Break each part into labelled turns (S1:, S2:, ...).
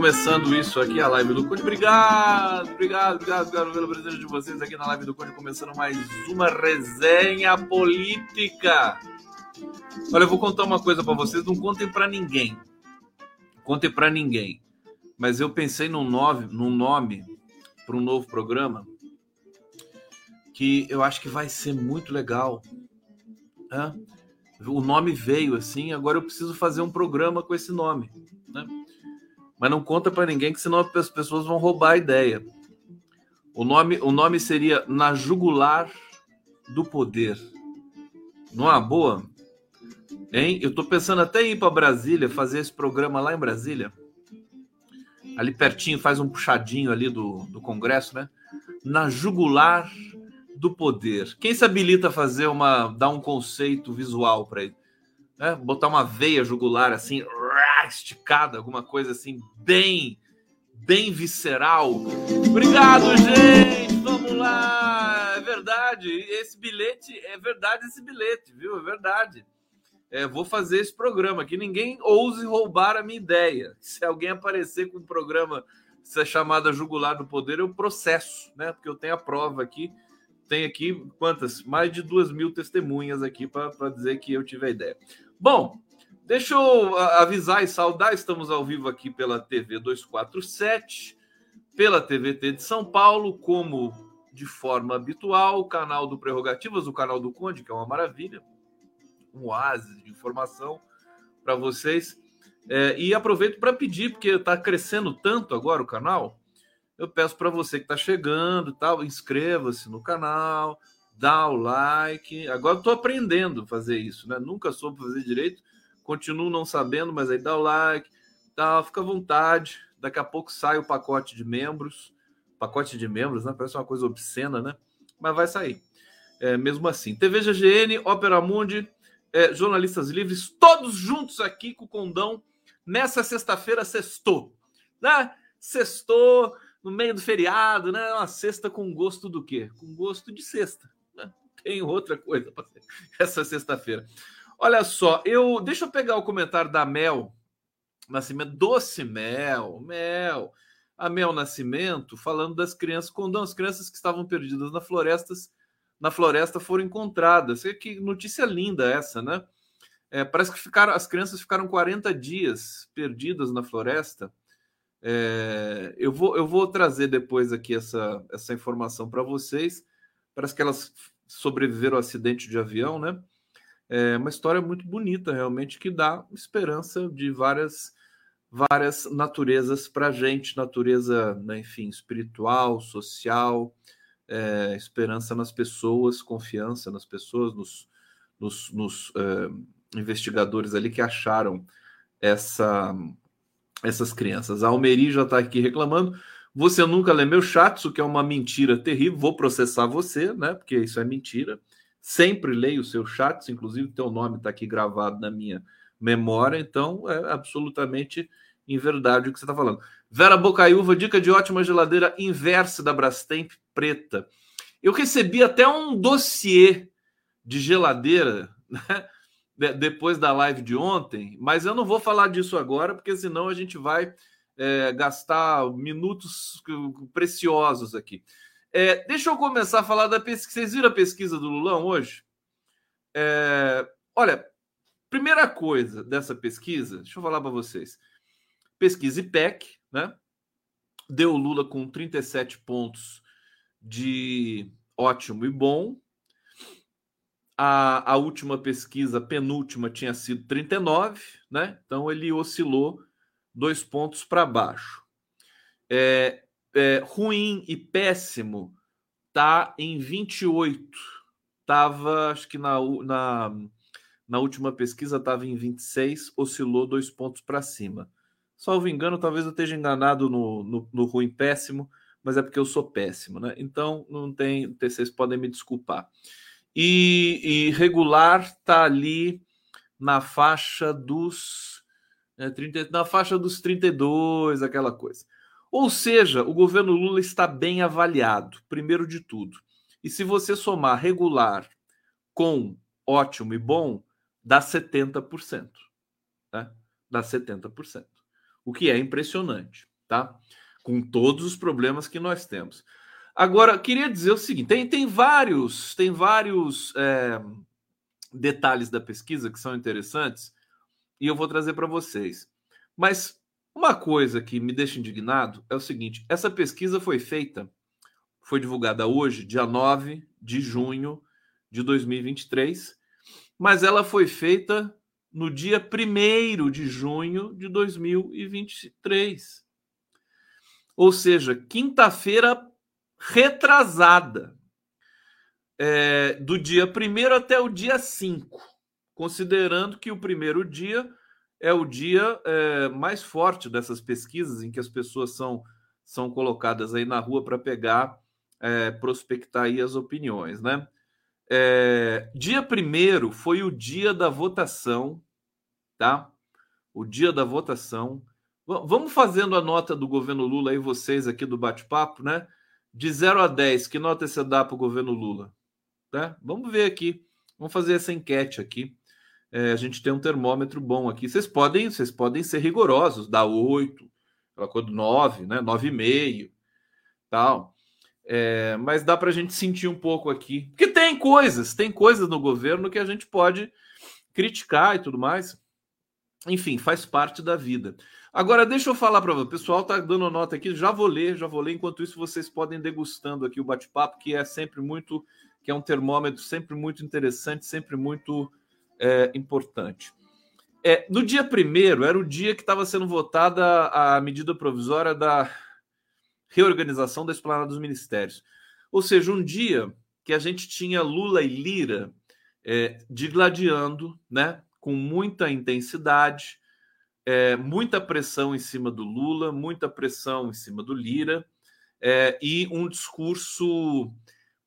S1: começando isso aqui, a live do Conde. Obrigado, obrigado, obrigado, obrigado presente de vocês aqui na live do Conde, começando mais uma resenha política. Olha, eu vou contar uma coisa para vocês, não contem para ninguém. Contem para ninguém. Mas eu pensei num nome, num nome para um novo programa que eu acho que vai ser muito legal. É? O nome veio assim, agora eu preciso fazer um programa com esse nome. Mas não conta para ninguém, que senão as pessoas vão roubar a ideia. O nome, o nome seria Na Jugular do Poder. Não é boa? Hein? Eu estou pensando até em ir para Brasília, fazer esse programa lá em Brasília. Ali pertinho, faz um puxadinho ali do, do Congresso, né? Na Jugular do poder. Quem se habilita a fazer uma, dar um conceito visual para ele? Né? Botar uma veia jugular assim, esticada, alguma coisa assim, bem, bem visceral. Obrigado, gente. Vamos lá. É verdade. Esse bilhete, é verdade esse bilhete, viu? É verdade. É, vou fazer esse programa que ninguém ouse roubar a minha ideia. Se alguém aparecer com um programa se é chamada jugular do poder, eu processo, né? Porque eu tenho a prova aqui tem aqui quantas? Mais de duas mil testemunhas aqui para dizer que eu tive a ideia. Bom, deixa eu avisar e saudar, estamos ao vivo aqui pela TV 247, pela TVT de São Paulo, como de forma habitual, o canal do Prerrogativas, o canal do Conde, que é uma maravilha, um oásis de informação para vocês. É, e aproveito para pedir, porque está crescendo tanto agora o canal, eu peço para você que está chegando, tal, inscreva-se no canal, dá o like. Agora estou aprendendo a fazer isso, né? Nunca soube fazer direito, continuo não sabendo, mas aí dá o like, tal, fica à vontade. Daqui a pouco sai o pacote de membros, pacote de membros, né? Parece uma coisa obscena, né? Mas vai sair. É, mesmo assim. TV GGN, Ópera Mundi, é, Jornalistas Livres, todos juntos aqui com o Condão nessa sexta-feira, sextou. Né? Sextou no meio do feriado, né? Uma sexta com gosto do quê? Com gosto de sexta. Né? Tem outra coisa para essa sexta-feira. Olha só, eu deixa eu pegar o comentário da Mel Nascimento, doce Mel, Mel, a Mel Nascimento, falando das crianças, quando as crianças que estavam perdidas na florestas, na floresta foram encontradas. Que notícia linda essa, né? É, parece que ficaram, as crianças ficaram 40 dias perdidas na floresta é, eu, vou, eu vou trazer depois aqui essa, essa informação para vocês. Parece que elas sobreviveram ao acidente de avião, né? É uma história muito bonita, realmente, que dá esperança de várias várias naturezas para a gente, natureza, né, enfim, espiritual, social, é, esperança nas pessoas, confiança nas pessoas, nos, nos, nos é, investigadores ali que acharam essa essas crianças. A Almeri já está aqui reclamando. Você nunca lê meu chat, o que é uma mentira terrível. Vou processar você, né? Porque isso é mentira. Sempre leio seus chats, inclusive teu nome está aqui gravado na minha memória, então é absolutamente em verdade o que você está falando. Vera Bocaiúva, dica de ótima geladeira inversa da Brastemp preta. Eu recebi até um dossiê de geladeira, né? depois da live de ontem, mas eu não vou falar disso agora, porque senão a gente vai é, gastar minutos preciosos aqui. É, deixa eu começar a falar da pesquisa. Vocês viram a pesquisa do Lulão hoje? É, olha, primeira coisa dessa pesquisa, deixa eu falar para vocês. Pesquisa IPEC, né? Deu Lula com 37 pontos de ótimo e bom, a, a última pesquisa, penúltima, tinha sido 39, né? Então ele oscilou dois pontos para baixo. É, é, ruim e péssimo tá em 28. Tava, acho que na, na, na última pesquisa estava em 26, oscilou dois pontos para cima. Salvo engano, talvez eu esteja enganado no, no, no ruim péssimo, mas é porque eu sou péssimo, né? Então não tem, vocês podem me desculpar. E, e regular está ali na faixa dos né, 30, na faixa dos 32, aquela coisa. Ou seja, o governo Lula está bem avaliado, primeiro de tudo. E se você somar regular com ótimo e bom dá 70%. Né? Dá 70%. O que é impressionante, tá? Com todos os problemas que nós temos. Agora, queria dizer o seguinte: tem, tem vários, tem vários é, detalhes da pesquisa que são interessantes e eu vou trazer para vocês. Mas uma coisa que me deixa indignado é o seguinte: essa pesquisa foi feita, foi divulgada hoje, dia 9 de junho de 2023, mas ela foi feita no dia 1 de junho de 2023. Ou seja, quinta-feira retrasada, é, do dia 1 até o dia 5, considerando que o primeiro dia é o dia é, mais forte dessas pesquisas, em que as pessoas são, são colocadas aí na rua para pegar, é, prospectar aí as opiniões, né? É, dia primeiro foi o dia da votação, tá? O dia da votação. V vamos fazendo a nota do governo Lula aí, vocês aqui do bate-papo, né? De 0 a 10, que nota você dá para o governo Lula? Tá? Vamos ver aqui. Vamos fazer essa enquete aqui. É, a gente tem um termômetro bom aqui. Vocês podem, vocês podem ser rigorosos, dar 8, aquela coisa do 9, né? 9,5, tal. É, mas dá para a gente sentir um pouco aqui. Porque tem coisas, tem coisas no governo que a gente pode criticar e tudo mais. Enfim, faz parte da vida. Agora, deixa eu falar para. O pessoal tá dando nota aqui, já vou ler, já vou ler. Enquanto isso, vocês podem degustando aqui o bate-papo, que é sempre muito, que é um termômetro sempre muito interessante, sempre muito é, importante. É, no dia primeiro, era o dia que estava sendo votada a medida provisória da reorganização da esplanada dos ministérios. Ou seja, um dia que a gente tinha Lula e Lira é, digladiando, né, com muita intensidade, é, muita pressão em cima do Lula, muita pressão em cima do Lira, é, e um discurso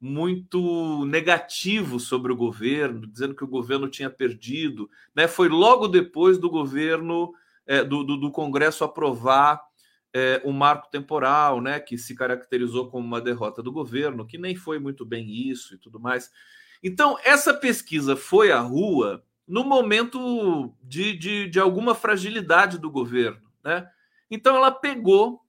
S1: muito negativo sobre o governo, dizendo que o governo tinha perdido. Né? Foi logo depois do governo, é, do, do, do, Congresso aprovar é, o marco temporal, né? que se caracterizou como uma derrota do governo, que nem foi muito bem isso e tudo mais. Então, essa pesquisa foi à rua no momento de, de, de alguma fragilidade do governo. Né? Então, ela pegou,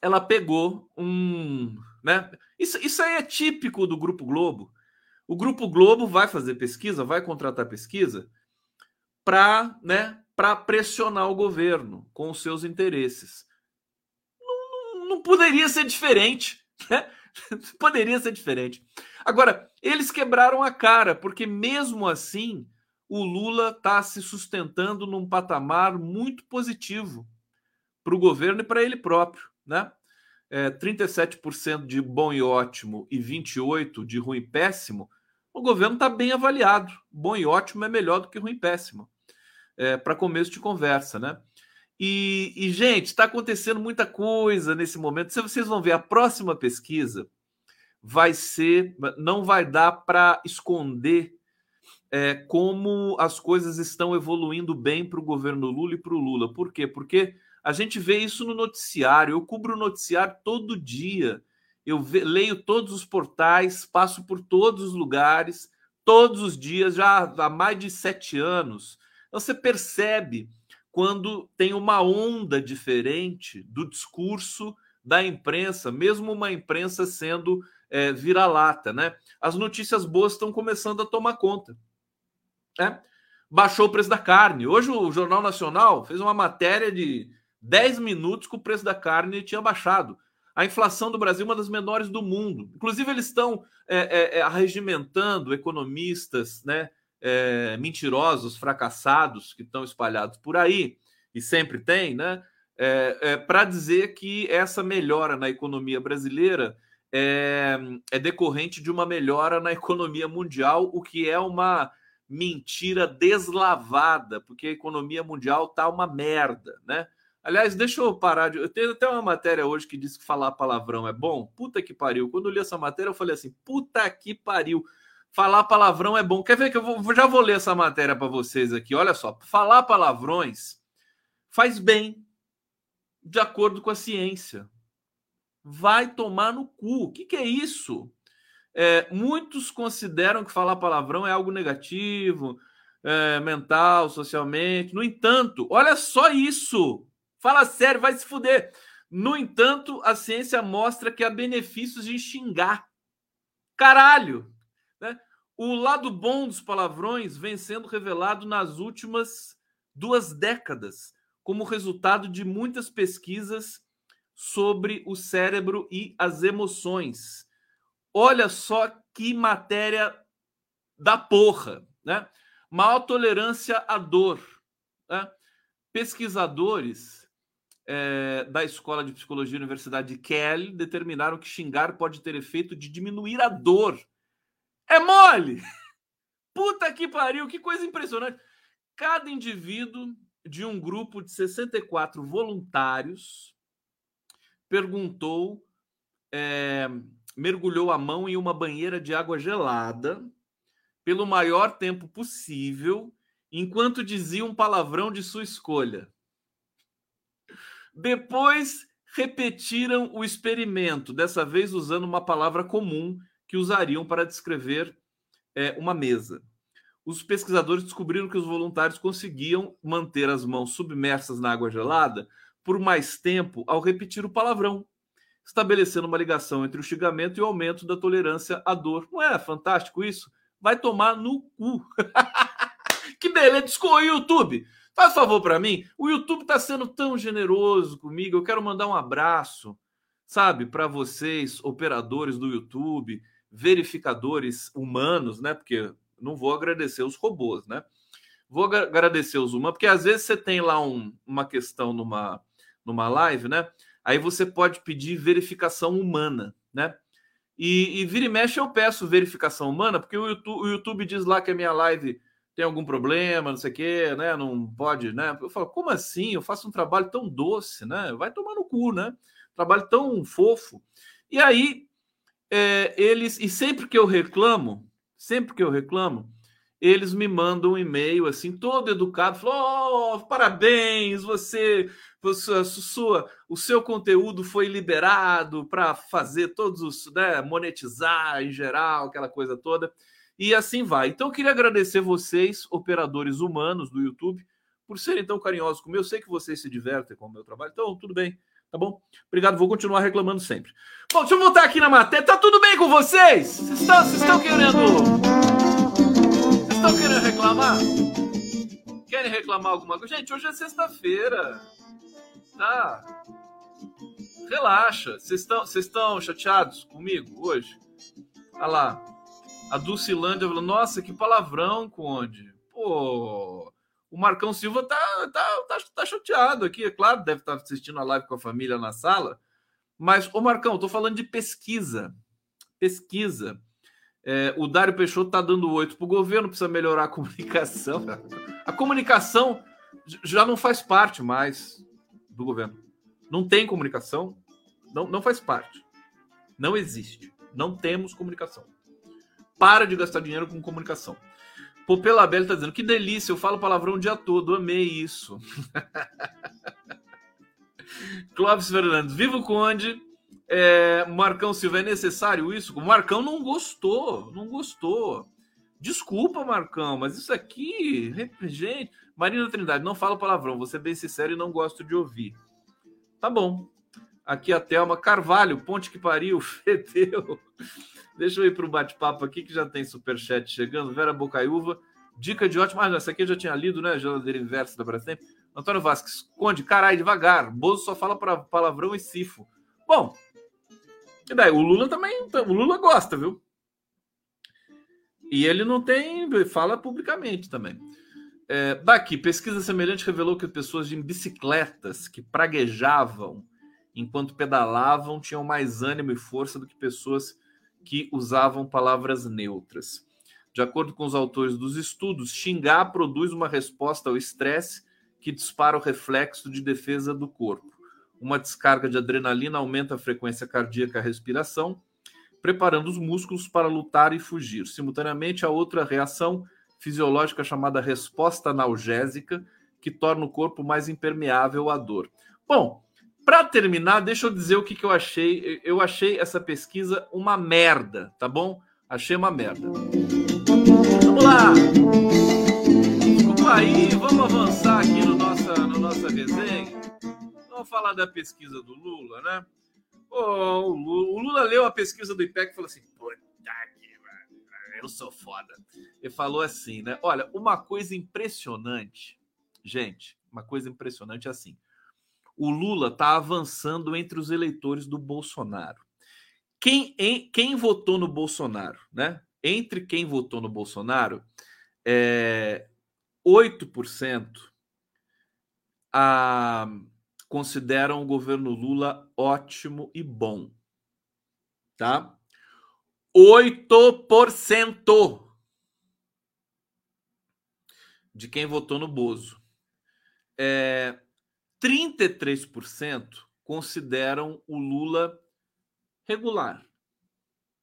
S1: ela pegou um. Né? Isso, isso aí é típico do Grupo Globo. O Grupo Globo vai fazer pesquisa, vai contratar pesquisa para né, pressionar o governo com os seus interesses. Não, não, poderia ser diferente. Né? poderia ser diferente. Agora, eles quebraram a cara, porque mesmo assim o Lula está se sustentando num patamar muito positivo para o governo e para ele próprio. Né? É, 37% de bom e ótimo e 28% de ruim e péssimo, o governo está bem avaliado. Bom e ótimo é melhor do que ruim e péssimo. É, para começo de conversa, né? E, e gente, está acontecendo muita coisa nesse momento. Se vocês vão ver, a próxima pesquisa vai ser, não vai dar para esconder é, como as coisas estão evoluindo bem para o governo Lula e para o Lula. Por quê? Porque a gente vê isso no noticiário. Eu cubro o noticiário todo dia. Eu ve, leio todos os portais, passo por todos os lugares, todos os dias, já há mais de sete anos. Você percebe quando tem uma onda diferente do discurso da imprensa, mesmo uma imprensa sendo é, vira-lata, né? As notícias boas estão começando a tomar conta. Né? Baixou o preço da carne. Hoje o Jornal Nacional fez uma matéria de 10 minutos que o preço da carne tinha baixado. A inflação do Brasil é uma das menores do mundo. Inclusive, eles estão é, é, é, arregimentando economistas né, é, mentirosos, fracassados, que estão espalhados por aí, e sempre tem, né? É, é, para dizer que essa melhora na economia brasileira é, é, decorrente de uma melhora na economia mundial, o que é uma mentira deslavada, porque a economia mundial tá uma merda, né? Aliás, deixa eu parar de. Eu tenho até uma matéria hoje que diz que falar palavrão é bom. Puta que pariu. Quando eu li essa matéria, eu falei assim: puta que pariu. Falar palavrão é bom. Quer ver que eu vou, já vou ler essa matéria para vocês aqui? Olha só. Falar palavrões faz bem, de acordo com a ciência. Vai tomar no cu. O que, que é isso? É, muitos consideram que falar palavrão é algo negativo, é, mental, socialmente. No entanto, olha só isso. Fala sério, vai se fuder. No entanto, a ciência mostra que há benefícios de xingar. Caralho! Né? O lado bom dos palavrões vem sendo revelado nas últimas duas décadas, como resultado de muitas pesquisas sobre o cérebro e as emoções. Olha só que matéria da porra, né? Maior tolerância à dor. Né? Pesquisadores é, da Escola de Psicologia da Universidade de Kell determinaram que xingar pode ter efeito de diminuir a dor. É mole! Puta que pariu, que coisa impressionante. Cada indivíduo de um grupo de 64 voluntários perguntou, é, mergulhou a mão em uma banheira de água gelada pelo maior tempo possível, enquanto dizia um palavrão de sua escolha. Depois repetiram o experimento, dessa vez usando uma palavra comum que usariam para descrever é, uma mesa. Os pesquisadores descobriram que os voluntários conseguiam manter as mãos submersas na água gelada por mais tempo ao repetir o palavrão, estabelecendo uma ligação entre o xingamento e o aumento da tolerância à dor. Não é fantástico isso? Vai tomar no cu. que beleza! Desculpa, YouTube. Faz favor para mim. O YouTube está sendo tão generoso comigo. Eu quero mandar um abraço, sabe, para vocês, operadores do YouTube, verificadores humanos, né? Porque não vou agradecer os robôs, né? Vou agradecer os humanos, porque às vezes você tem lá um, uma questão numa, numa live, né? Aí você pode pedir verificação humana, né? E, e vira e mexe eu peço verificação humana, porque o YouTube, o YouTube diz lá que a minha live tem algum problema, não sei o quê, né? Não pode, né? Eu falo, como assim? Eu faço um trabalho tão doce, né? Vai tomar no cu, né? Trabalho tão fofo. E aí, é, eles, e sempre que eu reclamo, sempre que eu reclamo, eles me mandam um e-mail assim, todo educado, falou: oh, parabéns, você, você sua, o seu conteúdo foi liberado para fazer todos os, né, monetizar em geral, aquela coisa toda. E assim vai. Então, eu queria agradecer vocês, operadores humanos do YouTube, por serem tão carinhosos comigo. Eu sei que vocês se divertem com o meu trabalho, então tudo bem, tá bom? Obrigado, vou continuar reclamando sempre. Bom, deixa eu voltar aqui na matéria. Tá tudo bem com vocês? Vocês estão, vocês estão querendo. Vocês estão querendo reclamar? Querem reclamar alguma coisa? Gente, hoje é sexta-feira. Tá? Relaxa. Vocês estão, vocês estão chateados comigo hoje? Olha lá. A Dulcilândia falou: Nossa, que palavrão, Conde. Pô, o Marcão Silva tá, tá, tá, tá chateado aqui. É claro, deve estar assistindo a live com a família na sala. Mas, ô Marcão, estou falando de pesquisa. Pesquisa. É, o Dário Peixoto está dando oito para o governo, precisa melhorar a comunicação. A comunicação já não faz parte mais do governo. Não tem comunicação, não, não faz parte. Não existe. Não temos comunicação. Para de gastar dinheiro com comunicação. Popela Belli tá dizendo: que delícia, eu falo palavrão o dia todo, amei isso. Clóvis Fernandes, viva o Conde. É, Marcão Silva, é necessário isso? O Marcão não gostou, não gostou. Desculpa, Marcão, mas isso aqui, gente. Marina Trindade, não fala palavrão, vou ser bem sincero e não gosto de ouvir. Tá bom. Aqui a Thelma Carvalho, ponte que pariu, fedeu. Deixa eu ir para o bate-papo aqui, que já tem superchat chegando. Vera Bocaiúva, dica de ótimo. Ah, essa aqui eu já tinha lido, né? Geladeira inversa da Brastemp. Antônio Vasques, Conde, carai, devagar. Bozo só fala para palavrão e sifo. Bom, e daí? O Lula também. O Lula gosta, viu? E ele não tem. Fala publicamente também. É, daqui, pesquisa semelhante revelou que pessoas em bicicletas que praguejavam enquanto pedalavam tinham mais ânimo e força do que pessoas que usavam palavras neutras. De acordo com os autores dos estudos, xingar produz uma resposta ao estresse que dispara o reflexo de defesa do corpo. Uma descarga de adrenalina aumenta a frequência cardíaca e a respiração, preparando os músculos para lutar e fugir. Simultaneamente, a outra reação fisiológica chamada resposta analgésica, que torna o corpo mais impermeável à dor. Bom, para terminar, deixa eu dizer o que, que eu achei. Eu achei essa pesquisa uma merda, tá bom? Achei uma merda. Vamos lá! Vamos aí, vamos avançar aqui no nossa, no nossa resenha. Vamos falar da pesquisa do Lula, né? Oh, o Lula leu a pesquisa do IPEC e falou assim: puta que eu sou foda. Ele falou assim, né? Olha, uma coisa impressionante, gente, uma coisa impressionante é assim: o Lula está avançando entre os eleitores do Bolsonaro. Quem, em, quem votou no Bolsonaro, né? Entre quem votou no Bolsonaro, é, 8% a, consideram o governo Lula ótimo e bom. Tá? 8% de quem votou no Bozo. É, 33% consideram o Lula regular.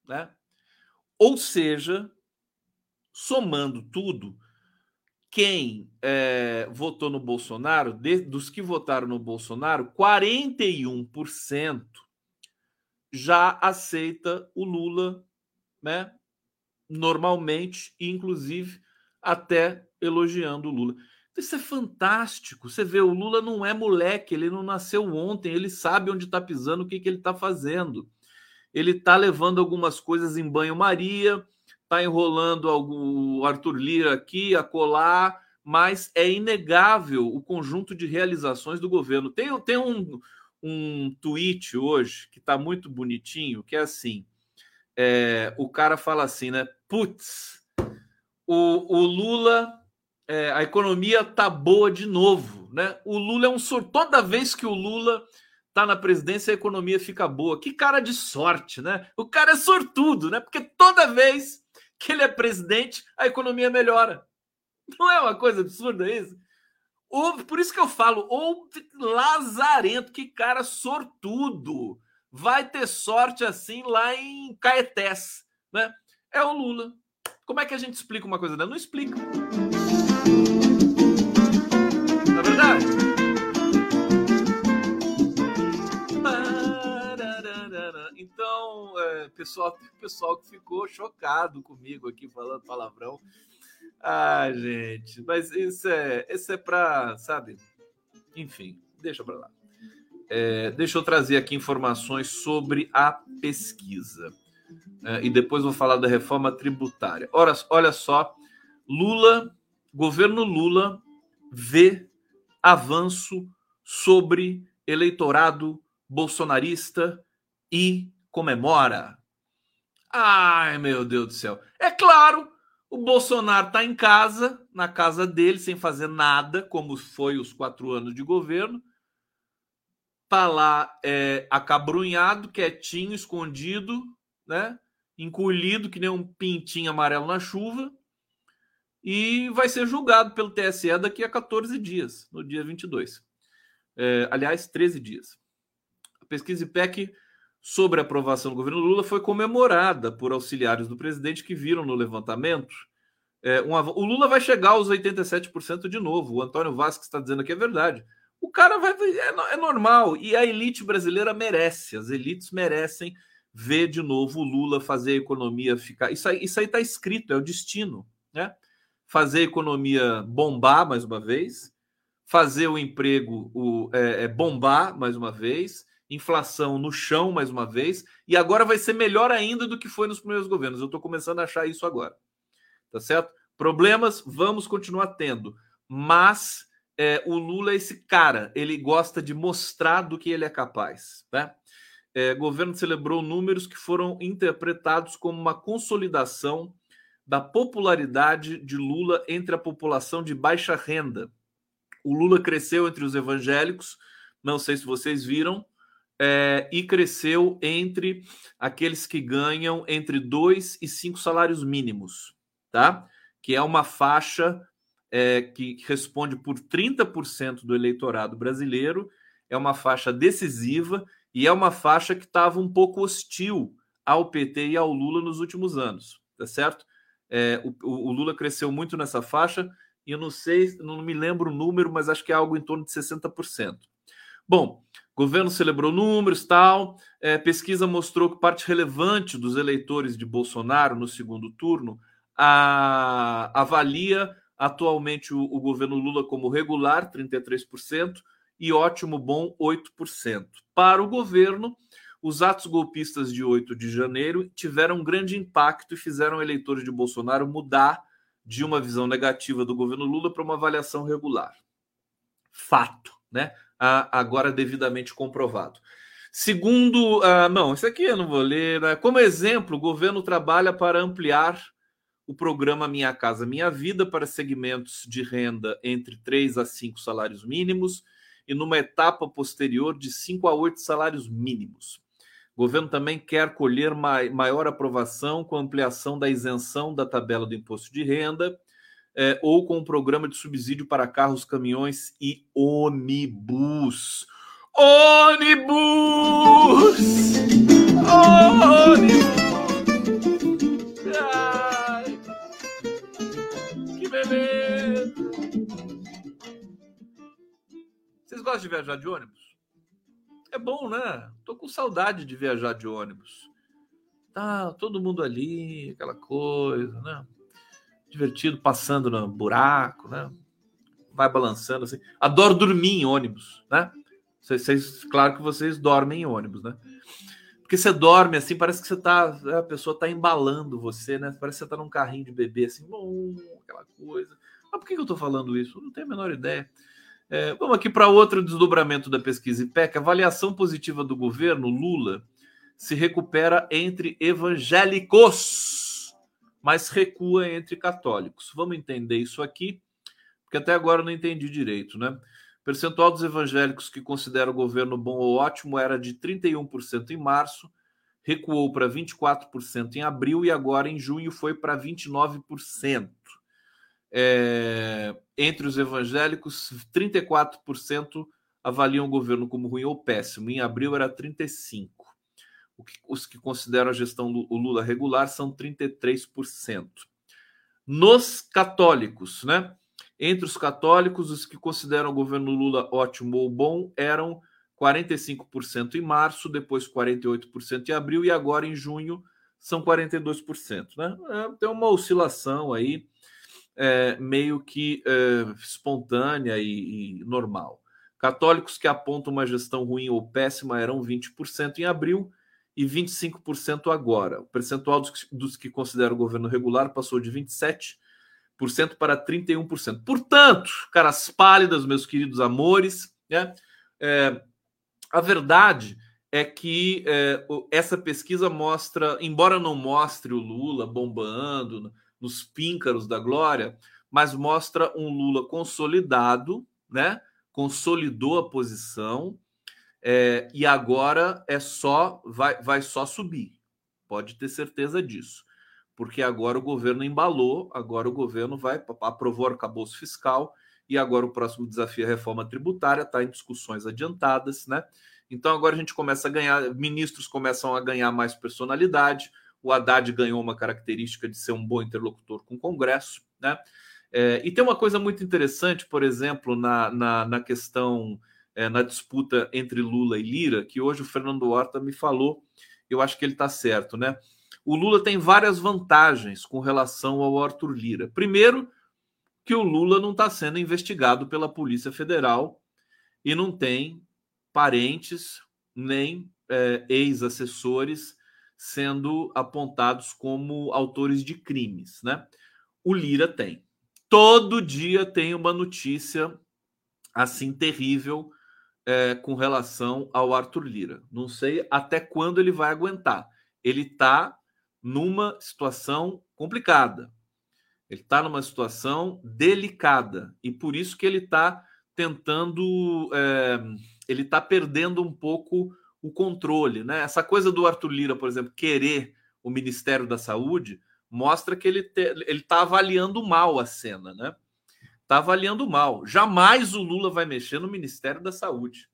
S1: Né? Ou seja, somando tudo, quem é, votou no Bolsonaro, de, dos que votaram no Bolsonaro, 41% já aceita o Lula, né? Normalmente, inclusive até elogiando o Lula. Isso é fantástico. Você vê, o Lula não é moleque, ele não nasceu ontem, ele sabe onde está pisando, o que, que ele está fazendo ele está levando algumas coisas em banho-maria, está enrolando o Arthur Lira aqui, a colar, mas é inegável o conjunto de realizações do governo. Tem, tem um, um tweet hoje que está muito bonitinho, que é assim: é, o cara fala assim, né? Putz, o, o Lula, é, a economia tá boa de novo, né? O Lula é um sorte. Toda vez que o Lula tá na presidência, a economia fica boa. Que cara de sorte, né? O cara é sortudo, né? Porque toda vez que ele é presidente, a economia melhora. Não é uma coisa absurda isso? Ou, por isso que eu falo, ou lazarento, que cara sortudo. Vai ter sorte assim lá em Caetés, né? É o Lula. Como é que a gente explica uma coisa dessa? Não explica. Então, é, pessoal, pessoal que ficou chocado comigo aqui falando palavrão. Ah, gente, mas isso é, isso é para, sabe? Enfim, deixa para lá. É, deixa eu trazer aqui informações sobre a pesquisa. É, e depois vou falar da reforma tributária. Ora, olha só, Lula, governo Lula vê avanço sobre eleitorado bolsonarista e comemora. Ai, meu Deus do céu. É claro, o Bolsonaro está em casa, na casa dele, sem fazer nada, como foi os quatro anos de governo. Tá lá é, acabrunhado, quietinho, escondido, né? Encolhido, que nem um pintinho amarelo na chuva. E vai ser julgado pelo TSE daqui a 14 dias, no dia 22. É, aliás, 13 dias. A pesquisa IPEC sobre a aprovação do governo Lula foi comemorada por auxiliares do presidente que viram no levantamento. É, o Lula vai chegar aos 87% de novo. O Antônio Vasco está dizendo que é verdade. O cara vai. É, é normal. E a elite brasileira merece. As elites merecem ver de novo o Lula fazer a economia ficar. Isso aí está escrito, é o destino. Né? Fazer a economia bombar mais uma vez, fazer o emprego o, é, é bombar mais uma vez inflação no chão mais uma vez, e agora vai ser melhor ainda do que foi nos primeiros governos. Eu estou começando a achar isso agora. Tá certo? Problemas vamos continuar tendo, mas é, o Lula é esse cara, ele gosta de mostrar do que ele é capaz. Né? É, o governo celebrou números que foram interpretados como uma consolidação da popularidade de Lula entre a população de baixa renda. O Lula cresceu entre os evangélicos, não sei se vocês viram, é, e cresceu entre aqueles que ganham entre dois e cinco salários mínimos, tá? Que é uma faixa é, que responde por 30% do eleitorado brasileiro, é uma faixa decisiva e é uma faixa que estava um pouco hostil ao PT e ao Lula nos últimos anos, tá certo? É, o, o, Lula cresceu muito nessa faixa e eu não sei, não me lembro o número, mas acho que é algo em torno de 60%. Bom, Governo celebrou números, tal. É, pesquisa mostrou que parte relevante dos eleitores de Bolsonaro no segundo turno a, avalia atualmente o, o governo Lula como regular, 33%, e ótimo bom, 8%. Para o governo, os atos golpistas de 8 de janeiro tiveram um grande impacto e fizeram eleitores de Bolsonaro mudar de uma visão negativa do governo Lula para uma avaliação regular. Fato, né? agora devidamente comprovado. Segundo, uh, não, isso aqui eu não vou ler. Né? Como exemplo, o governo trabalha para ampliar o programa Minha Casa Minha Vida para segmentos de renda entre 3 a 5 salários mínimos e numa etapa posterior de 5 a 8 salários mínimos. O governo também quer colher maior aprovação com ampliação da isenção da tabela do imposto de renda é, ou com o um programa de subsídio para carros, caminhões e ônibus. Ônibus! Ônibus! Que beleza! Vocês gostam de viajar de ônibus? É bom, né? Tô com saudade de viajar de ônibus. Tá todo mundo ali, aquela coisa, né? Divertido, passando no buraco, né? Vai balançando assim. Adoro dormir em ônibus, né? Vocês, claro que vocês dormem em ônibus, né? Porque você dorme assim, parece que você tá. A pessoa tá embalando você, né? Parece que você tá num carrinho de bebê, assim, bom, aquela coisa. Mas por que eu tô falando isso? Eu não tenho a menor ideia. É, vamos aqui para outro desdobramento da pesquisa IPEC. Avaliação positiva do governo Lula se recupera entre evangélicos, mas recua entre católicos. Vamos entender isso aqui, porque até agora eu não entendi direito, né? O percentual dos evangélicos que consideram o governo bom ou ótimo era de 31% em março, recuou para 24% em abril e agora em junho foi para 29%. É, entre os evangélicos, 34% avaliam o governo como ruim ou péssimo. Em abril era 35%. Os que consideram a gestão do Lula regular são 33%. Nos católicos, né? Entre os católicos, os que consideram o governo Lula ótimo ou bom eram 45% em março, depois 48% em abril e agora em junho são 42%. Né? É, tem uma oscilação aí é, meio que é, espontânea e, e, normal. Católicos que apontam uma gestão ruim ou péssima eram 20% em abril e 25% agora. O percentual dos, dos que consideram o governo regular passou de 27% para 31%. Portanto, caras pálidas, meus queridos amores, né? É, a verdade é que é, essa pesquisa mostra, embora não mostre o Lula bombando, nos píncaros da glória, mas mostra um Lula consolidado, né? Consolidou a posição é, e agora é só vai, vai só subir. Pode ter certeza disso, porque agora o governo embalou, agora o governo vai aprovou o arcabouço fiscal e agora o próximo desafio é a reforma tributária, está em discussões adiantadas, né? Então agora a gente começa a ganhar, ministros começam a ganhar mais personalidade o Haddad ganhou uma característica de ser um bom interlocutor com o Congresso, né? É, e tem uma coisa muito interessante, por exemplo, na, na, na questão, é, na disputa entre Lula e Lira, que hoje o Fernando Horta me falou, eu acho que ele está certo, né? O Lula tem várias vantagens com relação ao Arthur Lira. Primeiro, que o Lula não está sendo investigado pela Polícia Federal e não tem parentes nem é, ex-assessores sendo apontados como autores de crimes, né? O Lira tem. Todo dia tem uma notícia assim terrível é, com relação ao Arthur Lira. Não sei até quando ele vai aguentar. Ele está numa situação complicada. Ele está numa situação delicada e por isso que ele está tentando, é, ele está perdendo um pouco o controle, né? Essa coisa do Arthur Lira, por exemplo, querer o Ministério da Saúde mostra que ele ele está avaliando mal a cena, né? Está avaliando mal. Jamais o Lula vai mexer no Ministério da Saúde.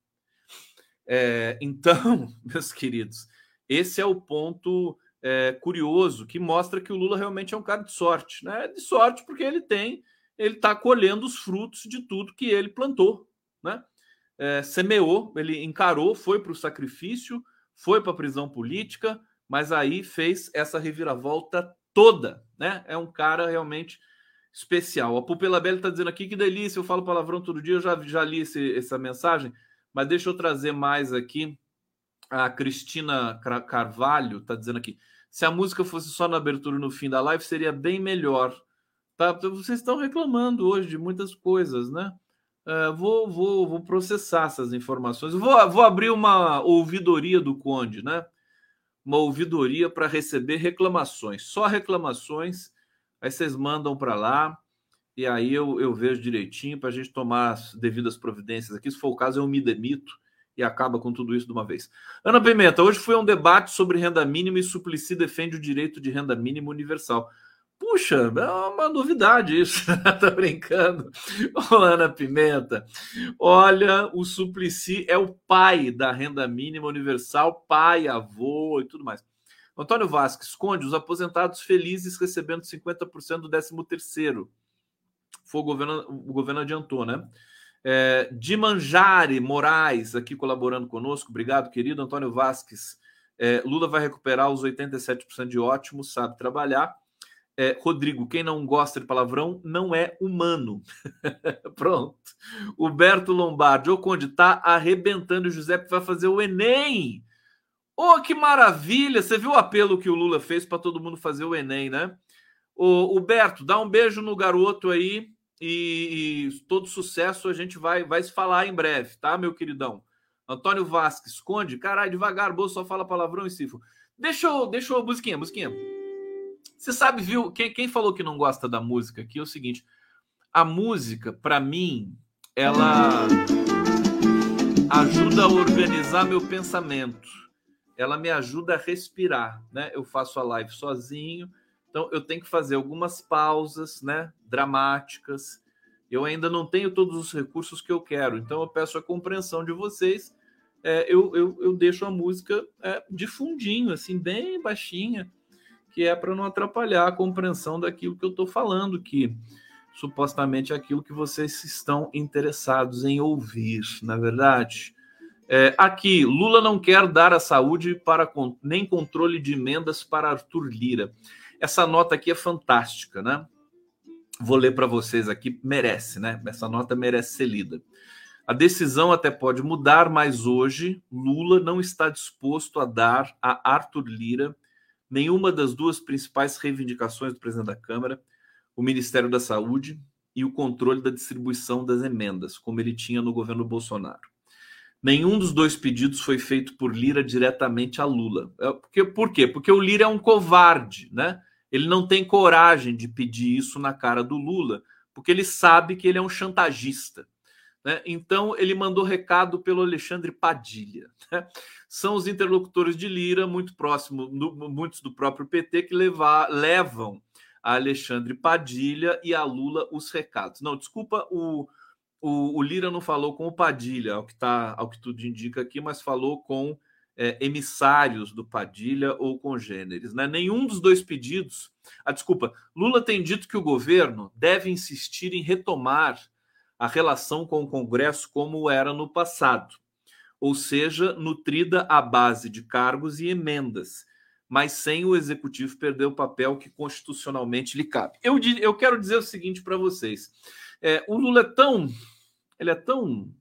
S1: É, então, meus queridos, esse é o ponto é, curioso que mostra que o Lula realmente é um cara de sorte, né? De sorte porque ele tem, ele está colhendo os frutos de tudo que ele plantou, né? É, semeou, ele encarou, foi para o sacrifício, foi para a prisão política, mas aí fez essa reviravolta toda, né? É um cara realmente especial. A Pupila Belli está dizendo aqui que delícia, eu falo palavrão todo dia, eu já, já li esse, essa mensagem, mas deixa eu trazer mais aqui. A Cristina Carvalho está dizendo aqui: se a música fosse só na abertura e no fim da live, seria bem melhor. Tá? Vocês estão reclamando hoje de muitas coisas, né? Uh, vou, vou, vou processar essas informações. Vou, vou abrir uma ouvidoria do Conde, né? Uma ouvidoria para receber reclamações, só reclamações. Aí vocês mandam para lá e aí eu, eu vejo direitinho para a gente tomar as devidas providências aqui. Se for o caso, eu me demito e acaba com tudo isso de uma vez. Ana Pimenta, hoje foi um debate sobre renda mínima e Suplicy defende o direito de renda mínima universal. Puxa, é uma novidade isso. tá brincando? Ô, Ana Pimenta, olha, o Suplicy é o pai da renda mínima universal, pai, avô e tudo mais. Antônio Vasques, esconde os aposentados felizes recebendo 50% do 13 terceiro. Foi o governo, o governo adiantou, né? É, Dimanjari Moraes aqui colaborando conosco. Obrigado, querido. Antônio Vasques. É, Lula vai recuperar os 87% de ótimo, sabe trabalhar. É, Rodrigo, quem não gosta de palavrão não é humano. Pronto. O Lombardi, o Conde, tá arrebentando. O Giuseppe vai fazer o Enem. Oh, que maravilha! Você viu o apelo que o Lula fez para todo mundo fazer o Enem, né? O, o Berto, dá um beijo no garoto aí e, e, todo sucesso. A gente vai, vai se falar em breve, tá, meu queridão? Antônio Vasques, Conde, caralho, devagar, bolso só fala palavrão e cifro. Deixa eu, deixa eu, musiquinha, musiquinha. Você sabe, viu? Quem, quem falou que não gosta da música aqui é o seguinte: a música, para mim, ela ajuda a organizar meu pensamento. Ela me ajuda a respirar, né? Eu faço a live sozinho, então eu tenho que fazer algumas pausas, né? Dramáticas. Eu ainda não tenho todos os recursos que eu quero, então eu peço a compreensão de vocês. É, eu, eu, eu deixo a música é, de fundinho, assim, bem baixinha que é para não atrapalhar a compreensão daquilo que eu estou falando, que supostamente é aquilo que vocês estão interessados em ouvir, na é verdade. É, aqui, Lula não quer dar a saúde para nem controle de emendas para Arthur Lira. Essa nota aqui é fantástica, né? Vou ler para vocês aqui, merece, né? Essa nota merece ser lida. A decisão até pode mudar, mas hoje Lula não está disposto a dar a Arthur Lira nenhuma das duas principais reivindicações do presidente da Câmara, o Ministério da Saúde e o controle da distribuição das emendas, como ele tinha no governo Bolsonaro. Nenhum dos dois pedidos foi feito por Lira diretamente a Lula. É, porque, por quê? Porque o Lira é um covarde, né? Ele não tem coragem de pedir isso na cara do Lula, porque ele sabe que ele é um chantagista. Né? Então, ele mandou recado pelo Alexandre Padilha. Né? São os interlocutores de Lira, muito próximos, muitos do próprio PT, que levar, levam a Alexandre Padilha e a Lula os recados. Não, desculpa, o, o, o Lira não falou com o Padilha, ao que, tá, ao que tudo indica aqui, mas falou com é, emissários do Padilha ou congêneres. Né? Nenhum dos dois pedidos. Ah, desculpa, Lula tem dito que o governo deve insistir em retomar a relação com o Congresso como era no passado, ou seja, nutrida à base de cargos e emendas, mas sem o executivo perder o papel que constitucionalmente lhe cabe. Eu, eu quero dizer o seguinte para vocês: é, o Lula é tão, ele é tão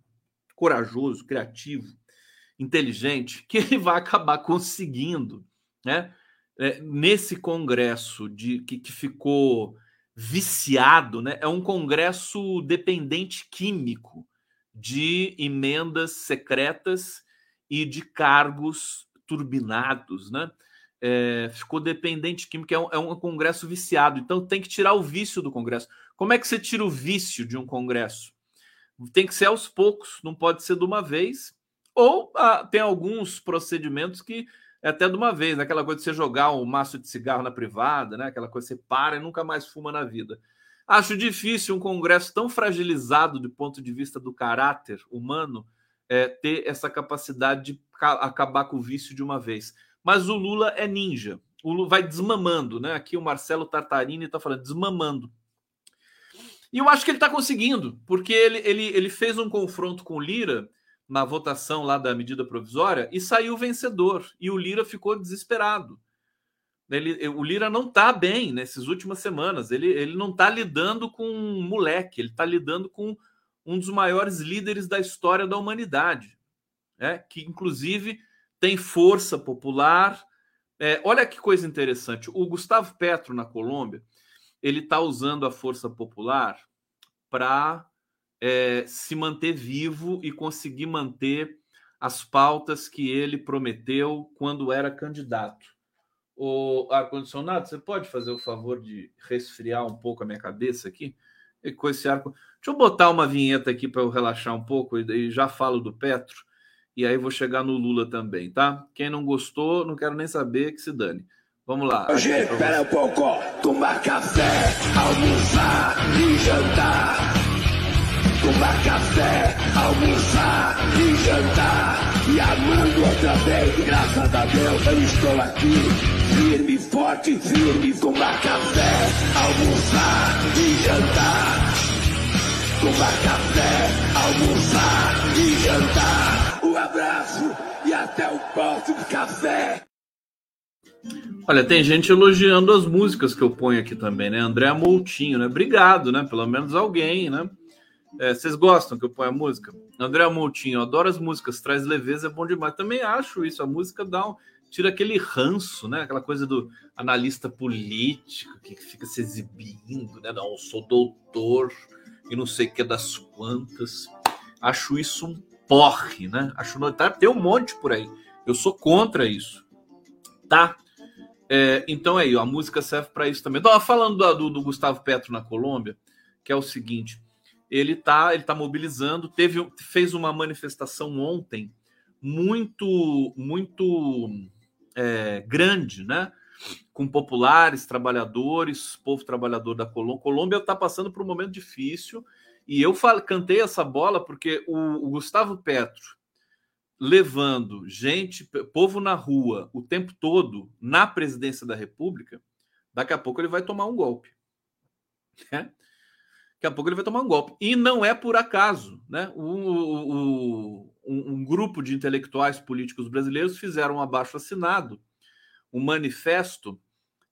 S1: corajoso, criativo, inteligente que ele vai acabar conseguindo, né? É, nesse Congresso de que, que ficou viciado, né? É um congresso dependente químico de emendas secretas e de cargos turbinados, né? É, ficou dependente químico, é um, é um congresso viciado, então tem que tirar o vício do congresso. Como é que você tira o vício de um congresso? Tem que ser aos poucos, não pode ser de uma vez. Ou ah, tem alguns procedimentos que é até de uma vez, né? aquela coisa de você jogar um maço de cigarro na privada, né? aquela coisa que você para e nunca mais fuma na vida. Acho difícil um Congresso tão fragilizado do ponto de vista do caráter humano é, ter essa capacidade de acabar com o vício de uma vez. Mas o Lula é ninja. O Lula vai desmamando, né? Aqui o Marcelo Tartarini está falando, desmamando. E eu acho que ele está conseguindo, porque ele, ele, ele fez um confronto com o Lira na votação lá da medida provisória e saiu vencedor. E o Lira ficou desesperado. Ele, o Lira não está bem nessas últimas semanas. Ele, ele não está lidando com um moleque, ele está lidando com um dos maiores líderes da história da humanidade, né? que inclusive tem força popular. É, olha que coisa interessante. O Gustavo Petro, na Colômbia, ele está usando a força popular para é, se manter vivo e conseguir manter as pautas que ele prometeu quando era candidato. O ar-condicionado, você pode fazer o favor de resfriar um pouco a minha cabeça aqui? E com esse ar. Deixa eu botar uma vinheta aqui para eu relaxar um pouco e já falo do Petro. E aí vou chegar no Lula também, tá? Quem não gostou, não quero nem saber que se dane. Vamos lá.
S2: Hoje, espera um pouco. Tomar café, almoçar e jantar. Tomar café, almoçar e jantar. E amando outra vez, graças a Deus eu estou aqui firme, forte, firme, tomar café, almoçar e jantar. Tomar café, almoçar e jantar. Um abraço e até o próximo café.
S1: Olha, tem gente elogiando as músicas que eu ponho aqui também, né? André Moutinho, né? Obrigado, né? Pelo menos alguém, né? É, vocês gostam que eu ponha música? André Moutinho, adoro as músicas, traz leveza, é bom demais. Também acho isso, a música dá um, tira aquele ranço, né? Aquela coisa do analista político que fica se exibindo, né? Não, sou doutor e não sei o que das quantas. Acho isso um porre, né? Acho tá, tem um monte por aí. Eu sou contra isso, tá? É, então é aí, a música serve para isso também. Então, falando do, do, do, Gustavo Petro na Colômbia, que é o seguinte, ele tá, ele tá mobilizando, teve, fez uma manifestação ontem muito, muito é, grande, né? Com populares, trabalhadores, povo trabalhador da Colômbia. Colômbia está passando por um momento difícil e eu falo, cantei essa bola porque o, o Gustavo Petro levando gente, povo na rua o tempo todo na presidência da República, daqui a pouco ele vai tomar um golpe. Né? Daqui a pouco ele vai tomar um golpe. E não é por acaso. Né? O, o, um, grupo de intelectuais políticos brasileiros fizeram um abaixo assinado, um manifesto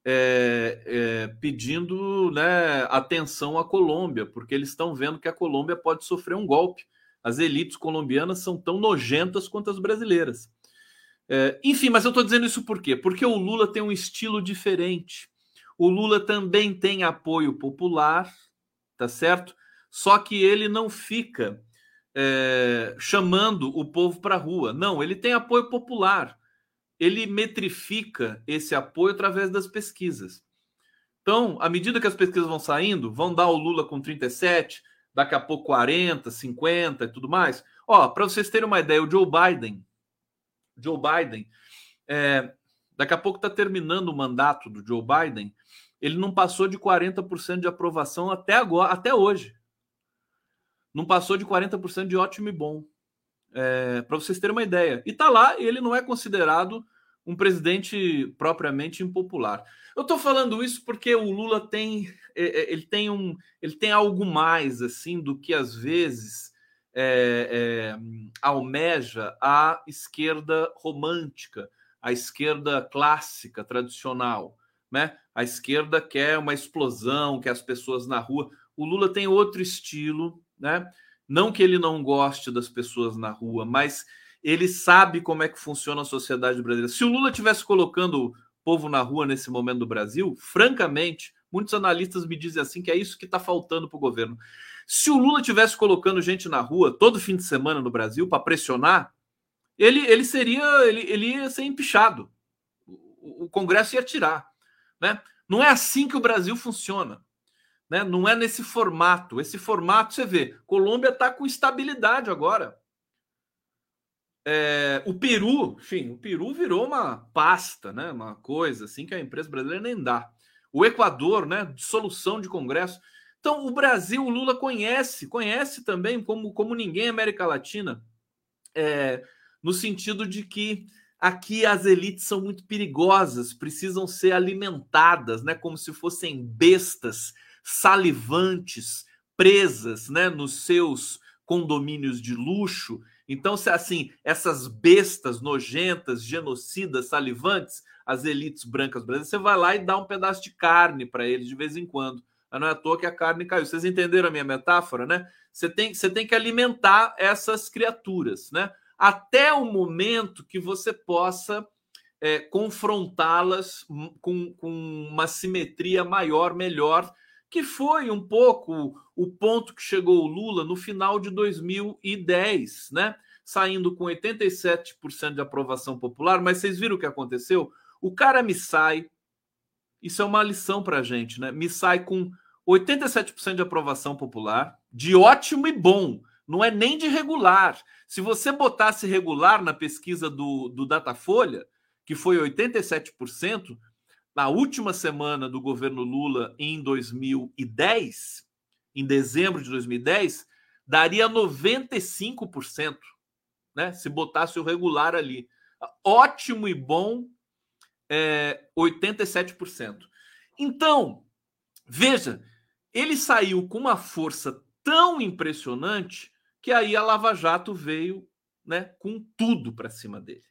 S1: é, é, pedindo né, atenção à Colômbia, porque eles estão vendo que a Colômbia pode sofrer um golpe. As elites colombianas são tão nojentas quanto as brasileiras. É, enfim, mas eu estou dizendo isso por quê? Porque o Lula tem um estilo diferente. O Lula também tem apoio popular, tá certo? Só que ele não fica é, chamando o povo para a rua. Não, ele tem apoio popular. Ele metrifica esse apoio através das pesquisas. Então, à medida que as pesquisas vão saindo, vão dar o Lula com 37, daqui a pouco 40, 50 e tudo mais. Ó, para vocês terem uma ideia, o Joe Biden, Joe Biden, é, daqui a pouco está terminando o mandato do Joe Biden, ele não passou de 40% de aprovação até agora, até hoje não passou de 40% de ótimo e bom. É, para vocês terem uma ideia. E tá lá, ele não é considerado um presidente propriamente impopular. Eu estou falando isso porque o Lula tem é, é, ele tem um ele tem algo mais assim do que às vezes é, é, almeja a esquerda romântica, a esquerda clássica, tradicional, né? A esquerda quer uma explosão, quer as pessoas na rua. O Lula tem outro estilo, né? Não que ele não goste das pessoas na rua, mas ele sabe como é que funciona a sociedade brasileira. Se o Lula tivesse colocando o povo na rua nesse momento do Brasil, francamente, muitos analistas me dizem assim que é isso que está faltando para o governo. Se o Lula tivesse colocando gente na rua todo fim de semana no Brasil para pressionar, ele, ele seria ele, ele ia ser empichado. O, o Congresso ia tirar, né? Não é assim que o Brasil funciona. Né? Não é nesse formato. Esse formato, você vê, Colômbia está com estabilidade agora. É, o Peru, enfim, o Peru virou uma pasta, né? uma coisa assim que a empresa brasileira nem dá. O Equador, né? Dissolução de Congresso. Então, o Brasil, o Lula conhece, conhece também como, como ninguém a América Latina, é, no sentido de que aqui as elites são muito perigosas, precisam ser alimentadas, né? Como se fossem bestas salivantes, presas né, nos seus condomínios de luxo Então, se assim, essas bestas nojentas, genocidas, salivantes, as elites brancas brasileiras, você vai lá e dá um pedaço de carne para eles de vez em quando. Mas não é à toa que a carne caiu. Vocês entenderam a minha metáfora, né? Você tem, você tem que alimentar essas criaturas, né? Até o momento que você possa é, confrontá-las com, com uma simetria maior, melhor, que foi um pouco o ponto que chegou o Lula no final de 2010, né? Saindo com 87% de aprovação popular, mas vocês viram o que aconteceu? O cara me sai, isso é uma lição para a gente, né? Me sai com 87% de aprovação popular, de ótimo e bom, não é nem de regular. Se você botasse regular na pesquisa do, do Datafolha, que foi 87%, na última semana do governo Lula em 2010, em dezembro de 2010, daria 95%, né? Se botasse o regular ali. Ótimo e bom, é, 87%. Então, veja, ele saiu com uma força tão impressionante que aí a Lava Jato veio né, com tudo para cima dele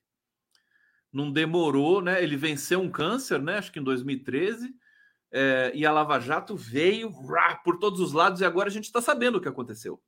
S1: não demorou, né? Ele venceu um câncer, né? Acho que em 2013. É, e a Lava Jato veio rá, por todos os lados e agora a gente está sabendo o que aconteceu,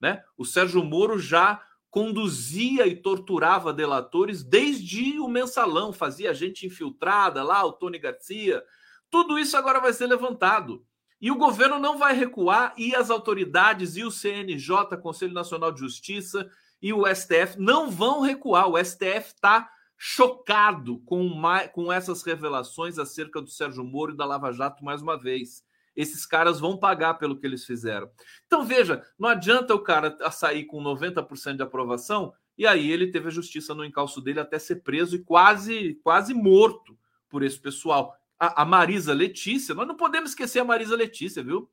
S1: né? O Sérgio Moro já conduzia e torturava delatores desde o mensalão, fazia gente infiltrada lá, o Tony Garcia. Tudo isso agora vai ser levantado. E o governo não vai recuar, e as autoridades, e o CNJ, Conselho Nacional de Justiça, e o STF não vão recuar. O STF está chocado com, com essas revelações acerca do Sérgio Moro e da Lava Jato mais uma vez. Esses caras vão pagar pelo que eles fizeram. Então, veja, não adianta o cara sair com 90% de aprovação e aí ele teve a justiça no encalço dele até ser preso e quase, quase morto por esse pessoal. A, a Marisa Letícia, nós não podemos esquecer a Marisa Letícia, viu?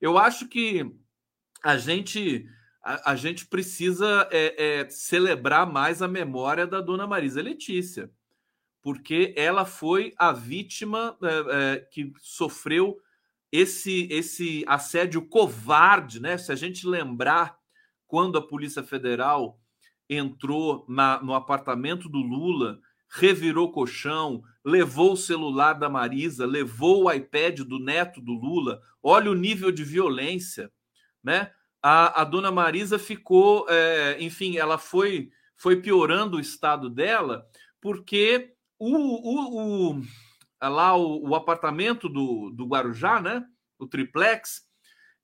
S1: Eu acho que a gente a, a gente precisa é, é, celebrar mais a memória da dona Marisa Letícia, porque ela foi a vítima é, é, que sofreu esse, esse assédio covarde, né? Se a gente lembrar quando a Polícia Federal entrou na, no apartamento do Lula, revirou colchão, levou o celular da Marisa, levou o iPad do neto do Lula. Olha o nível de violência, né? a, a dona Marisa ficou, é, enfim, ela foi, foi piorando o estado dela, porque o, o, o lá o, o, apartamento do, do Guarujá, né, o triplex,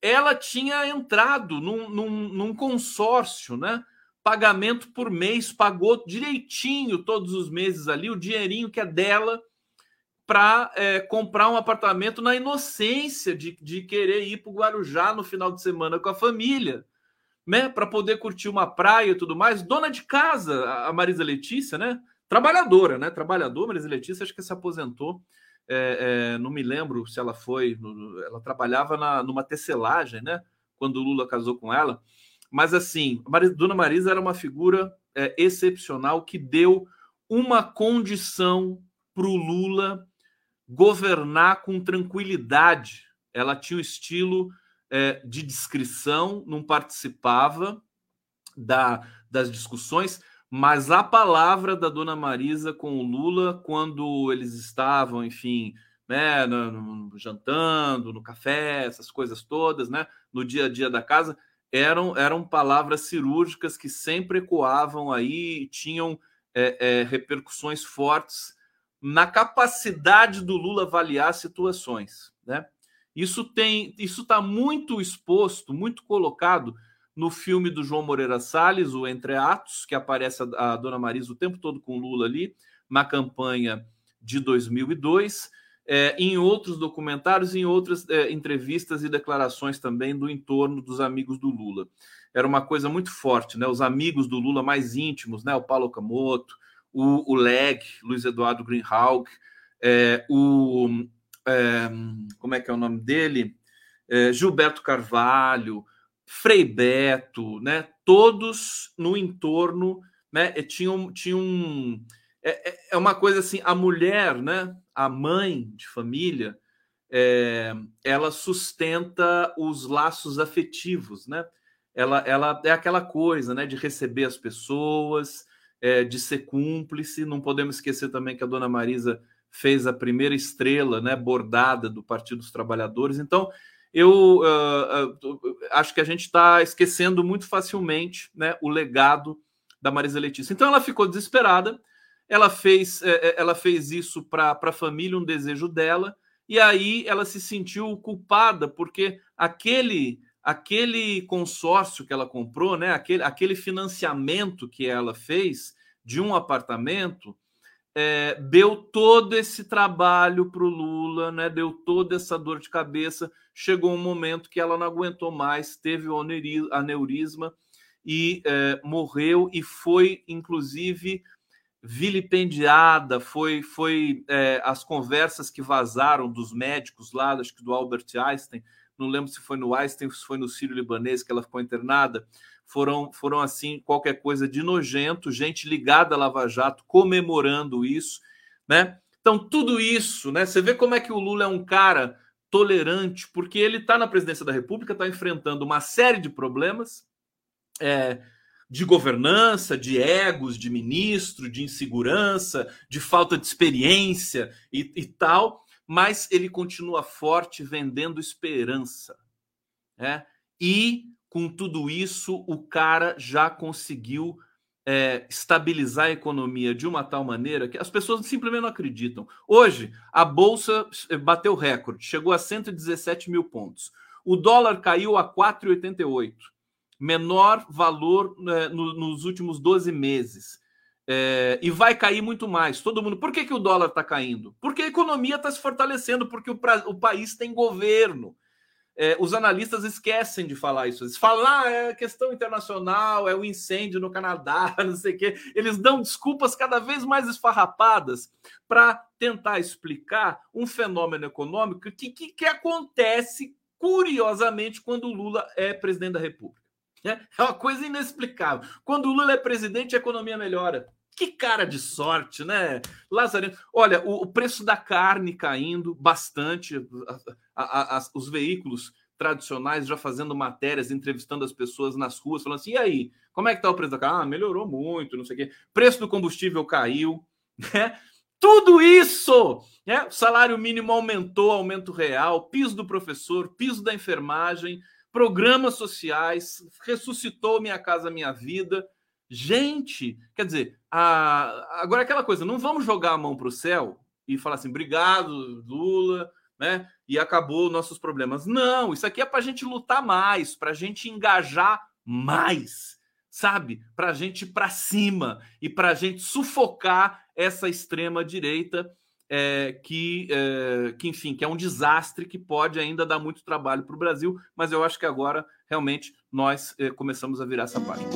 S1: ela tinha entrado num, num, num consórcio, né? Pagamento por mês, pagou direitinho todos os meses ali o dinheirinho que é dela para é, comprar um apartamento na inocência de, de querer ir para o Guarujá no final de semana com a família, né? Para poder curtir uma praia e tudo mais. Dona de casa, a Marisa Letícia, né? Trabalhadora, né? Trabalhadora, Marisa Letícia, acho que se aposentou. É, é, não me lembro se ela foi. Ela trabalhava na, numa tecelagem, né? Quando o Lula casou com ela. Mas assim, Dona Marisa era uma figura é, excepcional que deu uma condição para o Lula governar com tranquilidade. Ela tinha o estilo é, de descrição, não participava da, das discussões, mas a palavra da dona Marisa com o Lula, quando eles estavam, enfim, né, no, no, jantando, no café, essas coisas todas, né, no dia a dia da casa, eram, eram palavras cirúrgicas que sempre ecoavam aí e tinham é, é, repercussões fortes na capacidade do Lula avaliar situações, né? Isso tem, isso está muito exposto, muito colocado no filme do João Moreira Salles, o Entre Atos, que aparece a, a Dona Marisa o tempo todo com Lula ali na campanha de 2002, é, em outros documentários, em outras é, entrevistas e declarações também do entorno dos amigos do Lula. Era uma coisa muito forte, né? Os amigos do Lula mais íntimos, né? O Paulo Camoto, o, o Leg, Luiz Eduardo Greenhalgh, é, o é, como é que é o nome dele? É, Gilberto Carvalho, Frei Beto, né? Todos no entorno, né? Tinham, tinham é, é, é uma coisa assim, a mulher, né? A mãe de família, é, ela sustenta os laços afetivos, né? ela, ela é aquela coisa, né, de receber as pessoas, é, de ser cúmplice. Não podemos esquecer também que a dona Marisa fez a primeira estrela, né, bordada do Partido dos Trabalhadores. Então, eu uh, uh, acho que a gente está esquecendo muito facilmente, né, o legado da Marisa Letícia. Então, ela ficou desesperada. Ela fez, é, ela fez isso para a família, um desejo dela, e aí ela se sentiu culpada porque aquele aquele consórcio que ela comprou, né, aquele, aquele financiamento que ela fez de um apartamento, é, deu todo esse trabalho para o Lula, né, deu toda essa dor de cabeça. Chegou um momento que ela não aguentou mais, teve o aneurisma e é, morreu, e foi, inclusive, vilipendiada. Foi, foi é, as conversas que vazaram dos médicos lá, acho que do Albert Einstein não lembro se foi no Einstein, se foi no Sírio Libanês que ela ficou internada, foram, foram assim, qualquer coisa de nojento, gente ligada a Lava Jato comemorando isso, né? Então, tudo isso, né? Você vê como é que o Lula é um cara tolerante, porque ele está na presidência da República, está enfrentando uma série de problemas é, de governança, de egos, de ministro, de insegurança, de falta de experiência e, e tal mas ele continua forte vendendo esperança. Né? E com tudo isso, o cara já conseguiu é, estabilizar a economia de uma tal maneira que as pessoas simplesmente não acreditam. Hoje, a bolsa bateu recorde, chegou a 117 mil pontos. O dólar caiu a 4,88, menor valor né, no, nos últimos 12 meses. É, e vai cair muito mais. Todo mundo. Por que, que o dólar está caindo? Porque a economia está se fortalecendo, porque o, pra, o país tem governo. É, os analistas esquecem de falar isso. Eles falam, ah, é questão internacional, é o incêndio no Canadá, não sei o quê. Eles dão desculpas cada vez mais esfarrapadas para tentar explicar um fenômeno econômico que, que, que acontece, curiosamente, quando o Lula é presidente da República. É uma coisa inexplicável. Quando o Lula é presidente, a economia melhora. Que cara de sorte, né? Lazareno. Olha, o, o preço da carne caindo bastante, a, a, a, os veículos tradicionais já fazendo matérias, entrevistando as pessoas nas ruas, falando assim: e aí, como é que tá o preço da carne? Ah, melhorou muito, não sei o quê. Preço do combustível caiu, né? Tudo isso, né? Salário mínimo aumentou, aumento real, piso do professor, piso da enfermagem, programas sociais, ressuscitou Minha Casa Minha Vida. Gente, quer dizer, a... agora aquela coisa, não vamos jogar a mão para o céu e falar assim, obrigado, Lula, né? E acabou nossos problemas. Não, isso aqui é para a gente lutar mais, para a gente engajar mais, sabe? Para a gente ir para cima e para a gente sufocar essa extrema direita é, que, é, que, enfim, que é um desastre que pode ainda dar muito trabalho para o Brasil, mas eu acho que agora realmente nós é, começamos a virar essa página.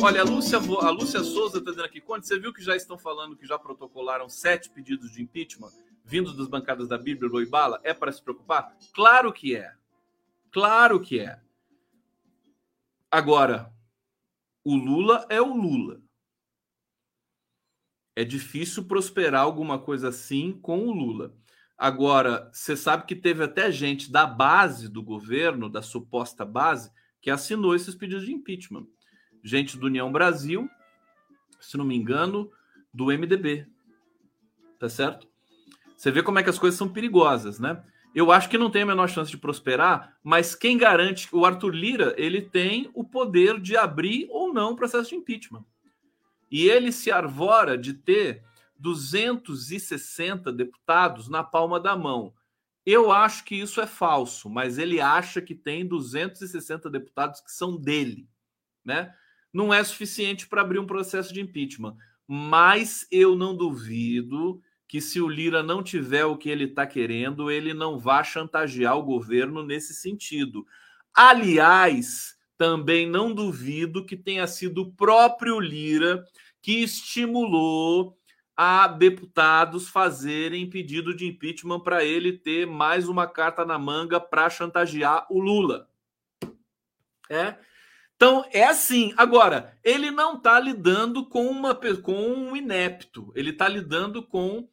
S1: Olha, a Lúcia, a Lúcia Souza está dizendo aqui, quando você viu que já estão falando que já protocolaram sete pedidos de impeachment vindos das bancadas da Bíblia Loibala? É para se preocupar? Claro que é. Claro que é. Agora, o Lula é o Lula. É difícil prosperar alguma coisa assim com o Lula. Agora, você sabe que teve até gente da base do governo, da suposta base, que assinou esses pedidos de impeachment. Gente do União Brasil, se não me engano, do MDB. Tá certo? Você vê como é que as coisas são perigosas, né? Eu acho que não tem a menor chance de prosperar, mas quem garante o Arthur Lira ele tem o poder de abrir ou não o processo de impeachment. E ele se arvora de ter 260 deputados na palma da mão. Eu acho que isso é falso, mas ele acha que tem 260 deputados que são dele, né? Não é suficiente para abrir um processo de impeachment, mas eu não duvido que se o Lira não tiver o que ele está querendo, ele não vá chantagear o governo nesse sentido. Aliás, também não duvido que tenha sido o próprio Lira que estimulou a deputados fazerem pedido de impeachment para ele ter mais uma carta na manga para chantagear o Lula. É. Então é assim. Agora ele não está lidando com uma com um inepto. Ele está lidando com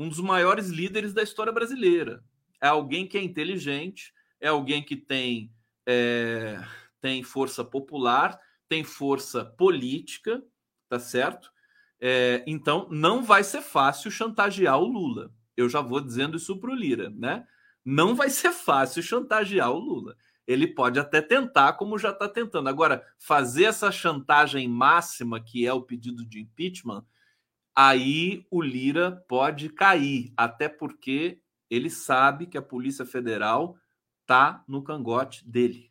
S1: um dos maiores líderes da história brasileira. é alguém que é inteligente, é alguém que tem, é, tem força popular, tem força política, tá certo? É, então não vai ser fácil chantagear o Lula. Eu já vou dizendo isso para o Lira, né? Não vai ser fácil chantagear o Lula. Ele pode até tentar, como já está tentando. Agora, fazer essa chantagem máxima, que é o pedido de impeachment, aí o Lira pode cair, até porque ele sabe que a Polícia Federal tá no cangote dele.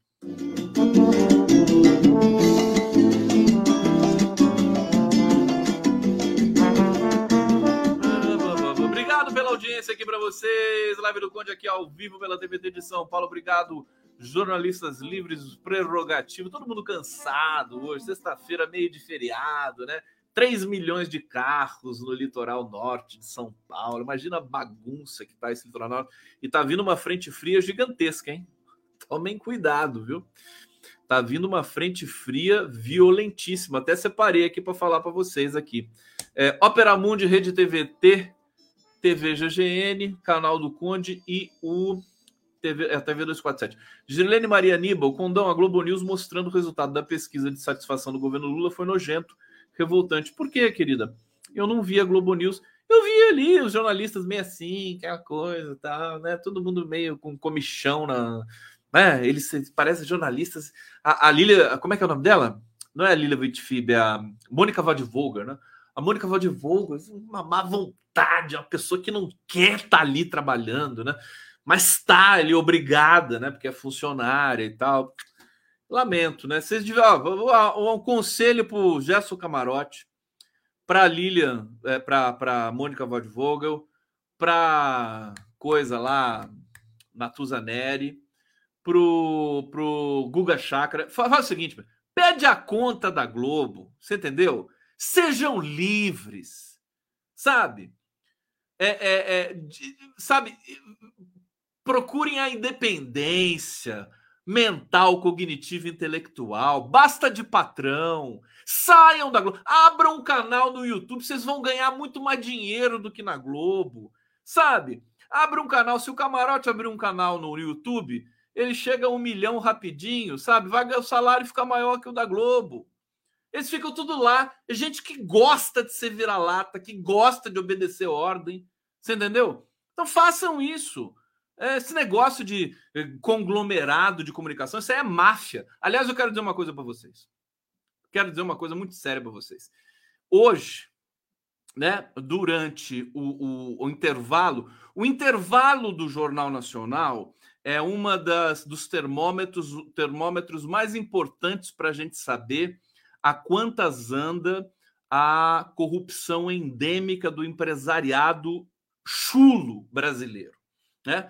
S1: Obrigado pela audiência aqui para vocês. Live do Conde aqui ao vivo pela TVT de São Paulo. Obrigado, jornalistas livres, prerrogativo. Todo mundo cansado hoje, sexta-feira, meio de feriado, né? 3 milhões de carros no litoral norte de São Paulo. Imagina a bagunça que tá esse litoral norte. E tá vindo uma frente fria gigantesca, hein? Tomem cuidado, viu? Tá vindo uma frente fria violentíssima. Até separei aqui para falar para vocês aqui. É, Opera Mundi, Rede TVT, TV GGN, Canal do Conde e o TV, é, TV 247. Girilene Maria Aníbal, Condão, a Globo News mostrando o resultado da pesquisa de satisfação do governo Lula foi nojento revoltante. Por quê, querida? Eu não vi a Globo News. Eu vi ali os jornalistas meio assim, aquela coisa tal, né? Todo mundo meio com comichão na. Né? Eles parecem jornalistas. A, a Lilia, como é que é o nome dela? Não é a Lilia Whitfib, é a Mônica Valdivogel, né? A Mônica Valdivogel, uma má vontade, uma pessoa que não quer estar tá ali trabalhando, né? Mas está ali obrigada, né? Porque é funcionária e tal. Lamento, né? Vocês. Ó, um conselho para o Gerson Camarote, para Lilian, é, para Mônica Vogel, para coisa lá, Natuza Neri, pro, pro Guga Chakra. Faz o seguinte: pede a conta da Globo, você entendeu? Sejam livres, sabe? É, é, é, sabe? Procurem a independência mental, cognitivo, intelectual. Basta de patrão. Saiam da Globo. Abram um canal no YouTube, vocês vão ganhar muito mais dinheiro do que na Globo. Sabe? Abra um canal. Se o camarote abrir um canal no YouTube, ele chega a um milhão rapidinho, sabe? Vai o salário fica maior que o da Globo. Eles ficam tudo lá. É gente que gosta de ser vira-lata, que gosta de obedecer ordem. Você entendeu? Então façam isso. É, esse negócio de eh, conglomerado de comunicação, isso aí é máfia. Aliás, eu quero dizer uma coisa para vocês. Quero dizer uma coisa muito séria para vocês. Hoje, né, durante o, o, o, intervalo, o intervalo do Jornal Nacional é uma das dos termômetros, termômetros mais importantes para a gente saber a quantas anda a corrupção endêmica do empresariado chulo brasileiro. Né?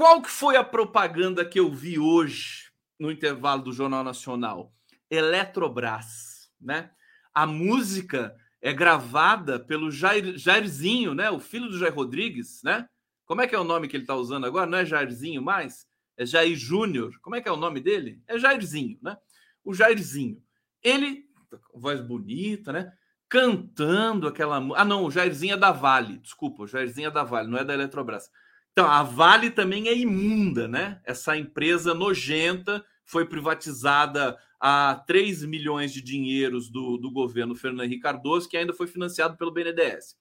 S1: Qual que foi a propaganda que eu vi hoje no intervalo do Jornal Nacional? Eletrobras, né? A música é gravada pelo Jair, Jairzinho, né? O filho do Jair Rodrigues, né? Como é que é o nome que ele está usando agora? Não é Jairzinho mais? É Jair Júnior. Como é que é o nome dele? É Jairzinho, né? O Jairzinho. Ele, voz bonita, né? Cantando aquela. Ah, não, o Jairzinho é da Vale. Desculpa, o Jairzinho é da Vale, não é da Eletrobras. Então, a Vale também é imunda, né? Essa empresa nojenta foi privatizada a 3 milhões de dinheiros do, do governo Fernando Henrique Cardoso, que ainda foi financiado pelo BNDES.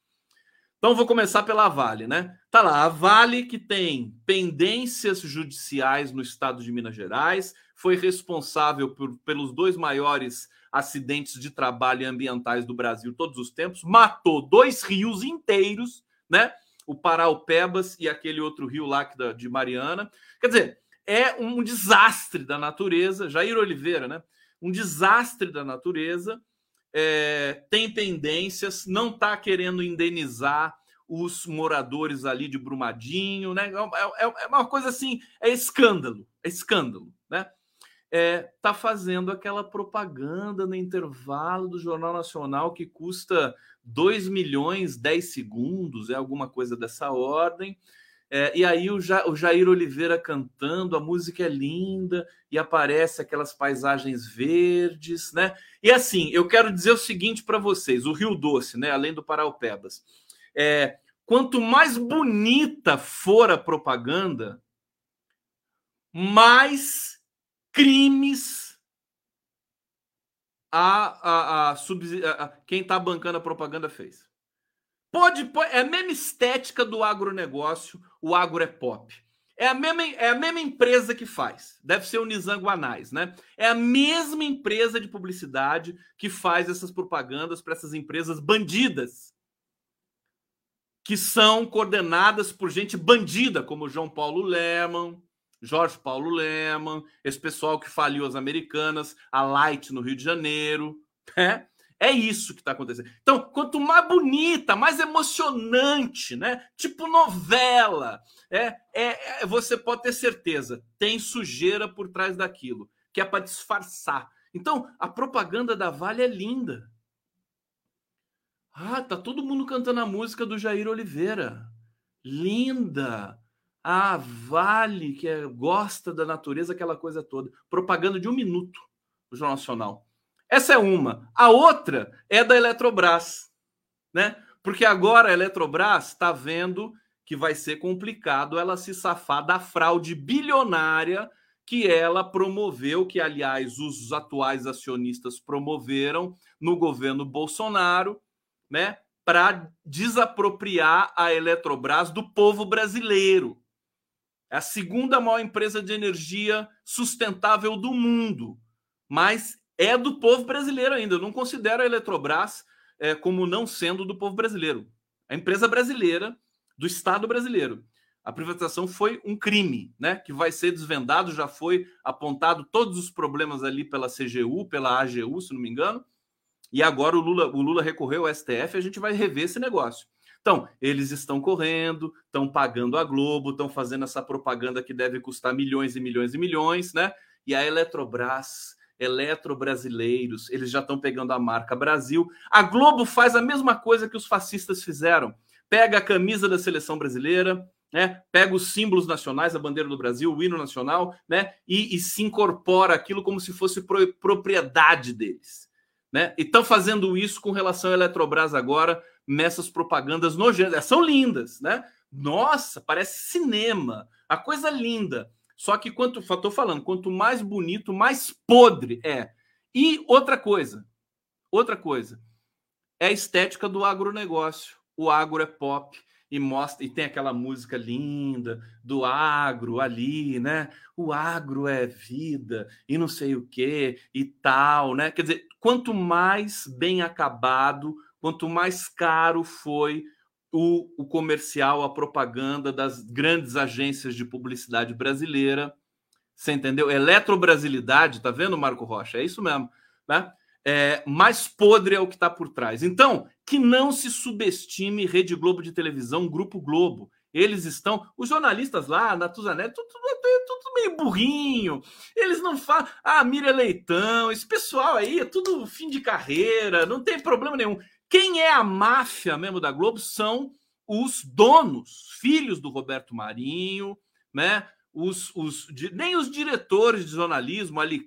S1: Então, vou começar pela Vale, né? Tá lá, a Vale que tem pendências judiciais no estado de Minas Gerais, foi responsável por, pelos dois maiores acidentes de trabalho ambientais do Brasil todos os tempos, matou dois rios inteiros, né? O Paraupebas e aquele outro rio lá de Mariana. Quer dizer, é um desastre da natureza. Jair Oliveira, né? Um desastre da natureza. É, tem pendências, não está querendo indenizar os moradores ali de Brumadinho, né? É, é, é, uma coisa assim, é escândalo, é escândalo, né? É, tá fazendo aquela propaganda no intervalo do Jornal Nacional que custa 2 milhões 10 segundos, é alguma coisa dessa ordem. É, e aí o, ja, o Jair Oliveira cantando, a música é linda e aparece aquelas paisagens verdes, né? E assim, eu quero dizer o seguinte para vocês: o Rio Doce, né? Além do Paraupebas, é, quanto mais bonita for a propaganda, mais crimes a, a, a, a, a quem está bancando a propaganda fez. Pode, pode, é a mesma estética do agronegócio, o agro é pop. É a, mesma, é a mesma empresa que faz. Deve ser o Nizam Guanais, né? É a mesma empresa de publicidade que faz essas propagandas para essas empresas bandidas. Que são coordenadas por gente bandida, como João Paulo Leman, Jorge Paulo Leman, esse pessoal que faliu as americanas, a Light no Rio de Janeiro, né? É isso que está acontecendo. Então, quanto mais bonita, mais emocionante, né? Tipo novela, é, é, é você pode ter certeza, tem sujeira por trás daquilo, que é para disfarçar. Então, a propaganda da Vale é linda. Ah, tá todo mundo cantando a música do Jair Oliveira. Linda. Ah, Vale, que é, gosta da natureza, aquela coisa toda. Propaganda de um minuto do Jornal Nacional. Essa é uma. A outra é da Eletrobras, né? Porque agora a Eletrobras está vendo que vai ser complicado ela se safar da fraude bilionária que ela promoveu, que aliás os atuais acionistas promoveram no governo Bolsonaro, né, para desapropriar a Eletrobras do povo brasileiro. É a segunda maior empresa de energia sustentável do mundo, mas é do povo brasileiro ainda. Eu não considero a Eletrobras é, como não sendo do povo brasileiro. A empresa brasileira, do Estado brasileiro. A privatização foi um crime, né? Que vai ser desvendado, já foi apontado todos os problemas ali pela CGU, pela AGU, se não me engano. E agora o Lula, o Lula recorreu ao STF, a gente vai rever esse negócio. Então, eles estão correndo, estão pagando a Globo, estão fazendo essa propaganda que deve custar milhões e milhões e milhões, né? E a Eletrobras eletrobrasileiros, eles já estão pegando a marca Brasil. A Globo faz a mesma coisa que os fascistas fizeram. Pega a camisa da seleção brasileira, né? Pega os símbolos nacionais, a bandeira do Brasil, o hino nacional, né? E, e se incorpora aquilo como se fosse pro, propriedade deles, né? E estão fazendo isso com relação à Eletrobras agora nessas propagandas nojentas. São lindas, né? Nossa, parece cinema, a coisa linda. Só que quanto estou falando, quanto mais bonito, mais podre é. E outra coisa, outra coisa, é a estética do agronegócio. O agro é pop e mostra e tem aquela música linda do agro ali, né? O agro é vida e não sei o que e tal, né? Quer dizer, quanto mais bem acabado, quanto mais caro foi o, o comercial, a propaganda das grandes agências de publicidade brasileira. Você entendeu? Eletrobrasilidade, tá vendo, Marco Rocha? É isso mesmo, né? É, mais podre é o que está por trás. Então, que não se subestime Rede Globo de televisão, Grupo Globo. Eles estão, os jornalistas lá, Natuzanete, tudo, tudo, tudo meio burrinho. Eles não falam, ah, Miriam Leitão, esse pessoal aí é tudo fim de carreira, não tem problema nenhum. Quem é a máfia mesmo da Globo são os donos, filhos do Roberto Marinho, né? Os, os, nem os diretores de jornalismo, Ali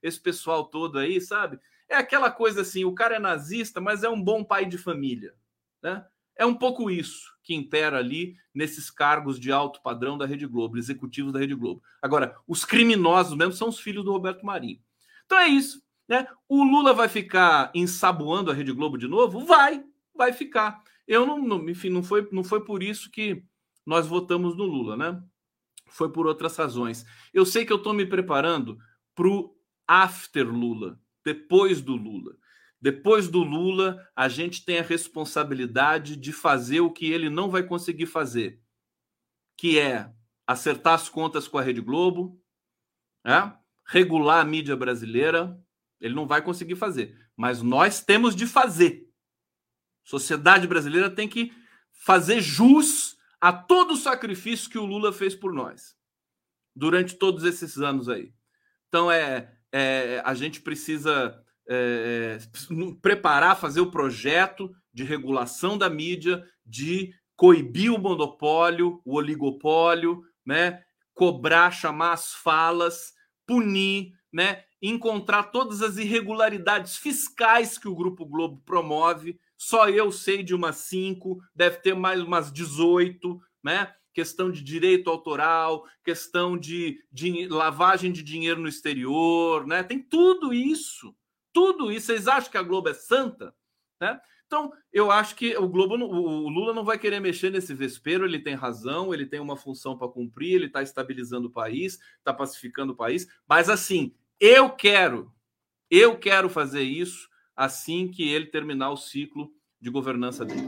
S1: esse pessoal todo aí, sabe? É aquela coisa assim: o cara é nazista, mas é um bom pai de família. Né? É um pouco isso que impera ali nesses cargos de alto padrão da Rede Globo, executivos da Rede Globo. Agora, os criminosos mesmo são os filhos do Roberto Marinho. Então é isso. Né? O Lula vai ficar ensaboando a Rede Globo de novo? Vai, vai ficar. Eu não, não, enfim, não foi, não foi por isso que nós votamos no Lula, né? Foi por outras razões. Eu sei que eu estou me preparando para o after Lula, depois do Lula. Depois do Lula, a gente tem a responsabilidade de fazer o que ele não vai conseguir fazer, que é acertar as contas com a Rede Globo, é? regular a mídia brasileira, ele não vai conseguir fazer. Mas nós temos de fazer. sociedade brasileira tem que fazer jus a todo o sacrifício que o Lula fez por nós durante todos esses anos aí. Então é, é a gente precisa é, é preparar, fazer o projeto de regulação da mídia, de coibir o monopólio, o oligopólio, né? Cobrar, chamar as falas, punir, né? encontrar todas as irregularidades fiscais que o Grupo Globo promove Só eu sei de umas cinco, deve ter mais umas 18, né? Questão de direito autoral, questão de, de lavagem de dinheiro no exterior, né? Tem tudo isso. Tudo isso. Vocês acham que a Globo é santa? Né? Então, eu acho que o Globo, o Lula não vai querer mexer nesse vespeiro, ele tem razão, ele tem uma função para cumprir, ele está estabilizando o país, está pacificando o país, mas assim, eu quero, eu quero fazer isso assim que ele terminar o ciclo de governança dele.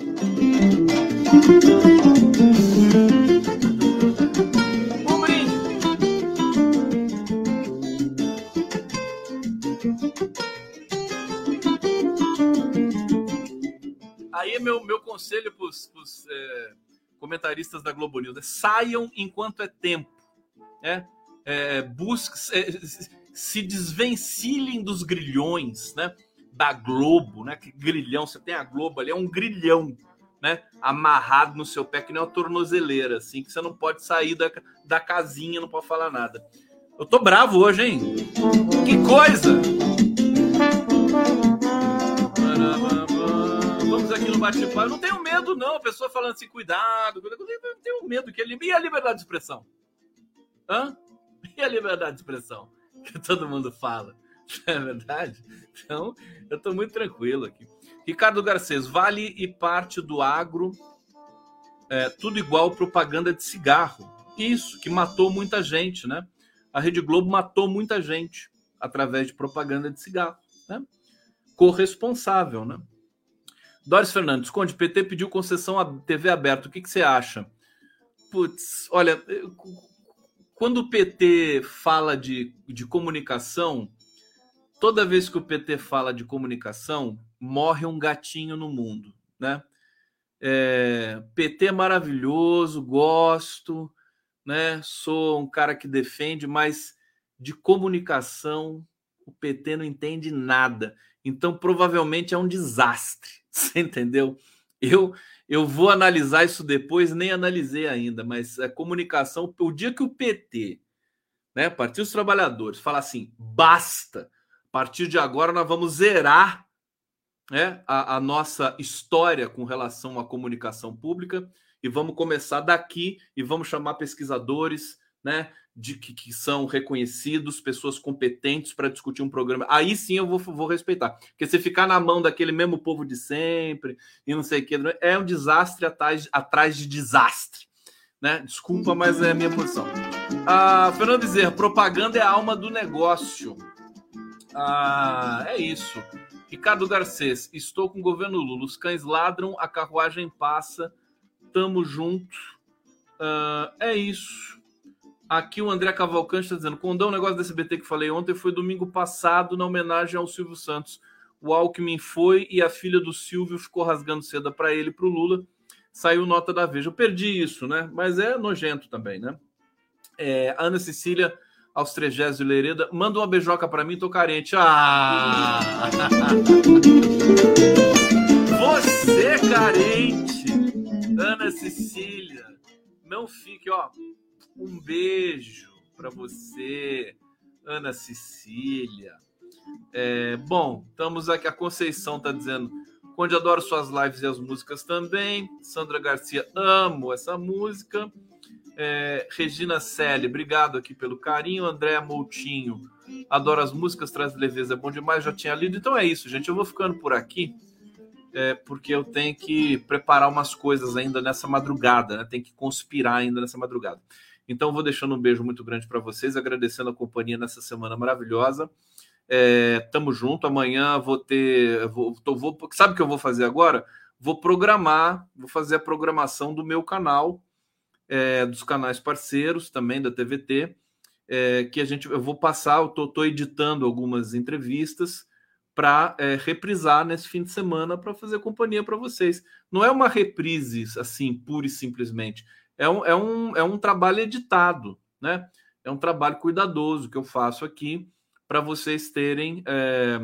S1: Meu, meu conselho para os é, comentaristas da Globo News é saiam enquanto é tempo. Né? É, busque, é, se desvencilhem dos grilhões, né? Da Globo, né? Que grilhão, você tem a Globo ali, é um grilhão, né? Amarrado no seu pé, que nem uma tornozeleira, assim, que você não pode sair da, da casinha, não pode falar nada. Eu tô bravo hoje, hein? Que coisa! Bate-papo. Eu não tenho medo, não. A pessoa falando assim, cuidado, cuidado. Eu não tenho medo. Que ele... E a liberdade de expressão? Hã? E a liberdade de expressão? que todo mundo fala. Não é verdade? Então, eu estou muito tranquilo aqui. Ricardo Garcês, vale e parte do agro, é, tudo igual propaganda de cigarro. Isso, que matou muita gente, né? A Rede Globo matou muita gente através de propaganda de cigarro, né? Corresponsável, né? Doris Fernandes, Conde, PT pediu concessão à TV aberta. O que, que você acha? Putz, olha, quando o PT fala de, de comunicação, toda vez que o PT fala de comunicação, morre um gatinho no mundo, né? É, PT é maravilhoso, gosto, né? Sou um cara que defende, mas de comunicação o PT não entende nada. Então provavelmente é um desastre, você entendeu? Eu eu vou analisar isso depois, nem analisei ainda, mas a comunicação, o dia que o PT, né, Partido dos Trabalhadores, fala assim, basta, a partir de agora nós vamos zerar né, a, a nossa história com relação à comunicação pública e vamos começar daqui e vamos chamar pesquisadores, né, de que, que são reconhecidos, pessoas competentes para discutir um programa. Aí sim eu vou, vou respeitar. Porque se ficar na mão daquele mesmo povo de sempre e não sei o que, é um desastre atrás, atrás de desastre. Né? Desculpa, mas é a minha posição. Ah, Fernando Bezerra, propaganda é a alma do negócio. Ah, é isso. Ricardo Garcês, estou com o governo Lula. Os cães ladram, a carruagem passa. Tamo junto. Ah, é isso. Aqui o André Cavalcante está dizendo: Condão, o negócio desse BT que falei ontem foi domingo passado, na homenagem ao Silvio Santos. O Alckmin foi e a filha do Silvio ficou rasgando seda para ele, para o Lula. Saiu nota da Veja. Eu perdi isso, né? Mas é nojento também, né? É, Ana Cecília, aos trejés de Lereda, manda uma beijoca para mim, tô carente. Ah! Você carente, Ana Cecília, não fique, ó. Um beijo para você, Ana Cecília. É, bom, estamos aqui. A Conceição está dizendo: Conde adoro suas lives e as músicas também. Sandra Garcia, amo essa música. É, Regina Selle, obrigado aqui pelo carinho. André Moutinho, adoro as músicas, traz leveza, é bom demais, já tinha lido. Então é isso, gente. Eu vou ficando por aqui, é, porque eu tenho que preparar umas coisas ainda nessa madrugada, né? Tem que conspirar ainda nessa madrugada. Então, vou deixando um beijo muito grande para vocês, agradecendo a companhia nessa semana maravilhosa. É, tamo junto. Amanhã vou ter. Vou, tô, vou, sabe o que eu vou fazer agora? Vou programar, vou fazer a programação do meu canal, é, dos canais parceiros também da TVT. É, que a gente eu vou passar, eu tô, tô editando algumas entrevistas para é, reprisar nesse fim de semana para fazer companhia para vocês. Não é uma reprise assim, pura e simplesmente é um, é um, é um trabalho editado, né? É um trabalho cuidadoso que eu faço aqui para vocês terem, é,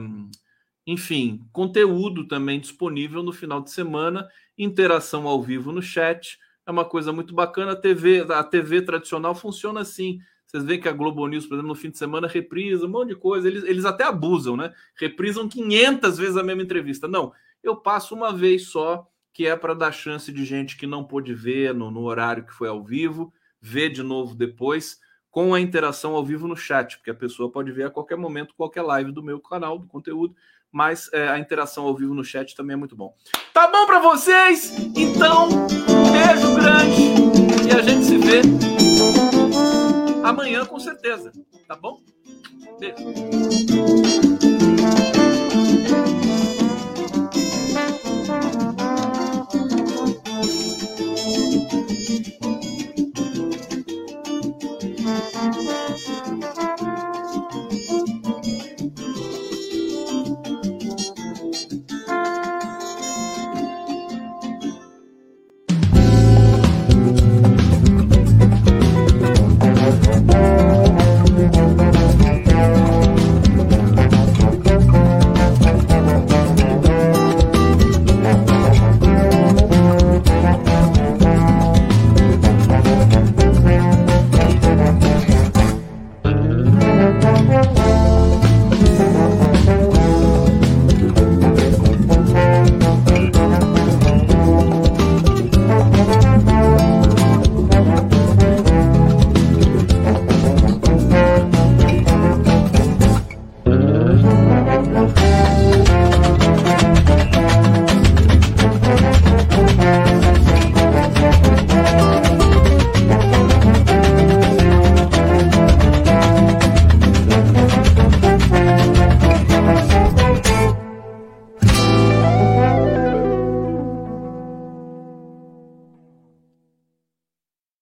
S1: enfim, conteúdo também disponível no final de semana, interação ao vivo no chat. É uma coisa muito bacana. A TV, a TV tradicional funciona assim. Vocês veem que a Globo News, por exemplo, no fim de semana reprisa um monte de coisa. Eles, eles até abusam, né? Reprisam 500 vezes a mesma entrevista. Não, eu passo uma vez só, que é para dar chance de gente que não pôde ver no, no horário que foi ao vivo, ver de novo depois, com a interação ao vivo no chat, porque a pessoa pode ver a qualquer momento qualquer live do meu canal, do conteúdo, mas é, a interação ao vivo no chat também é muito bom. Tá bom para vocês? Então, beijo grande e a gente se vê amanhã com certeza, tá bom? Beijo.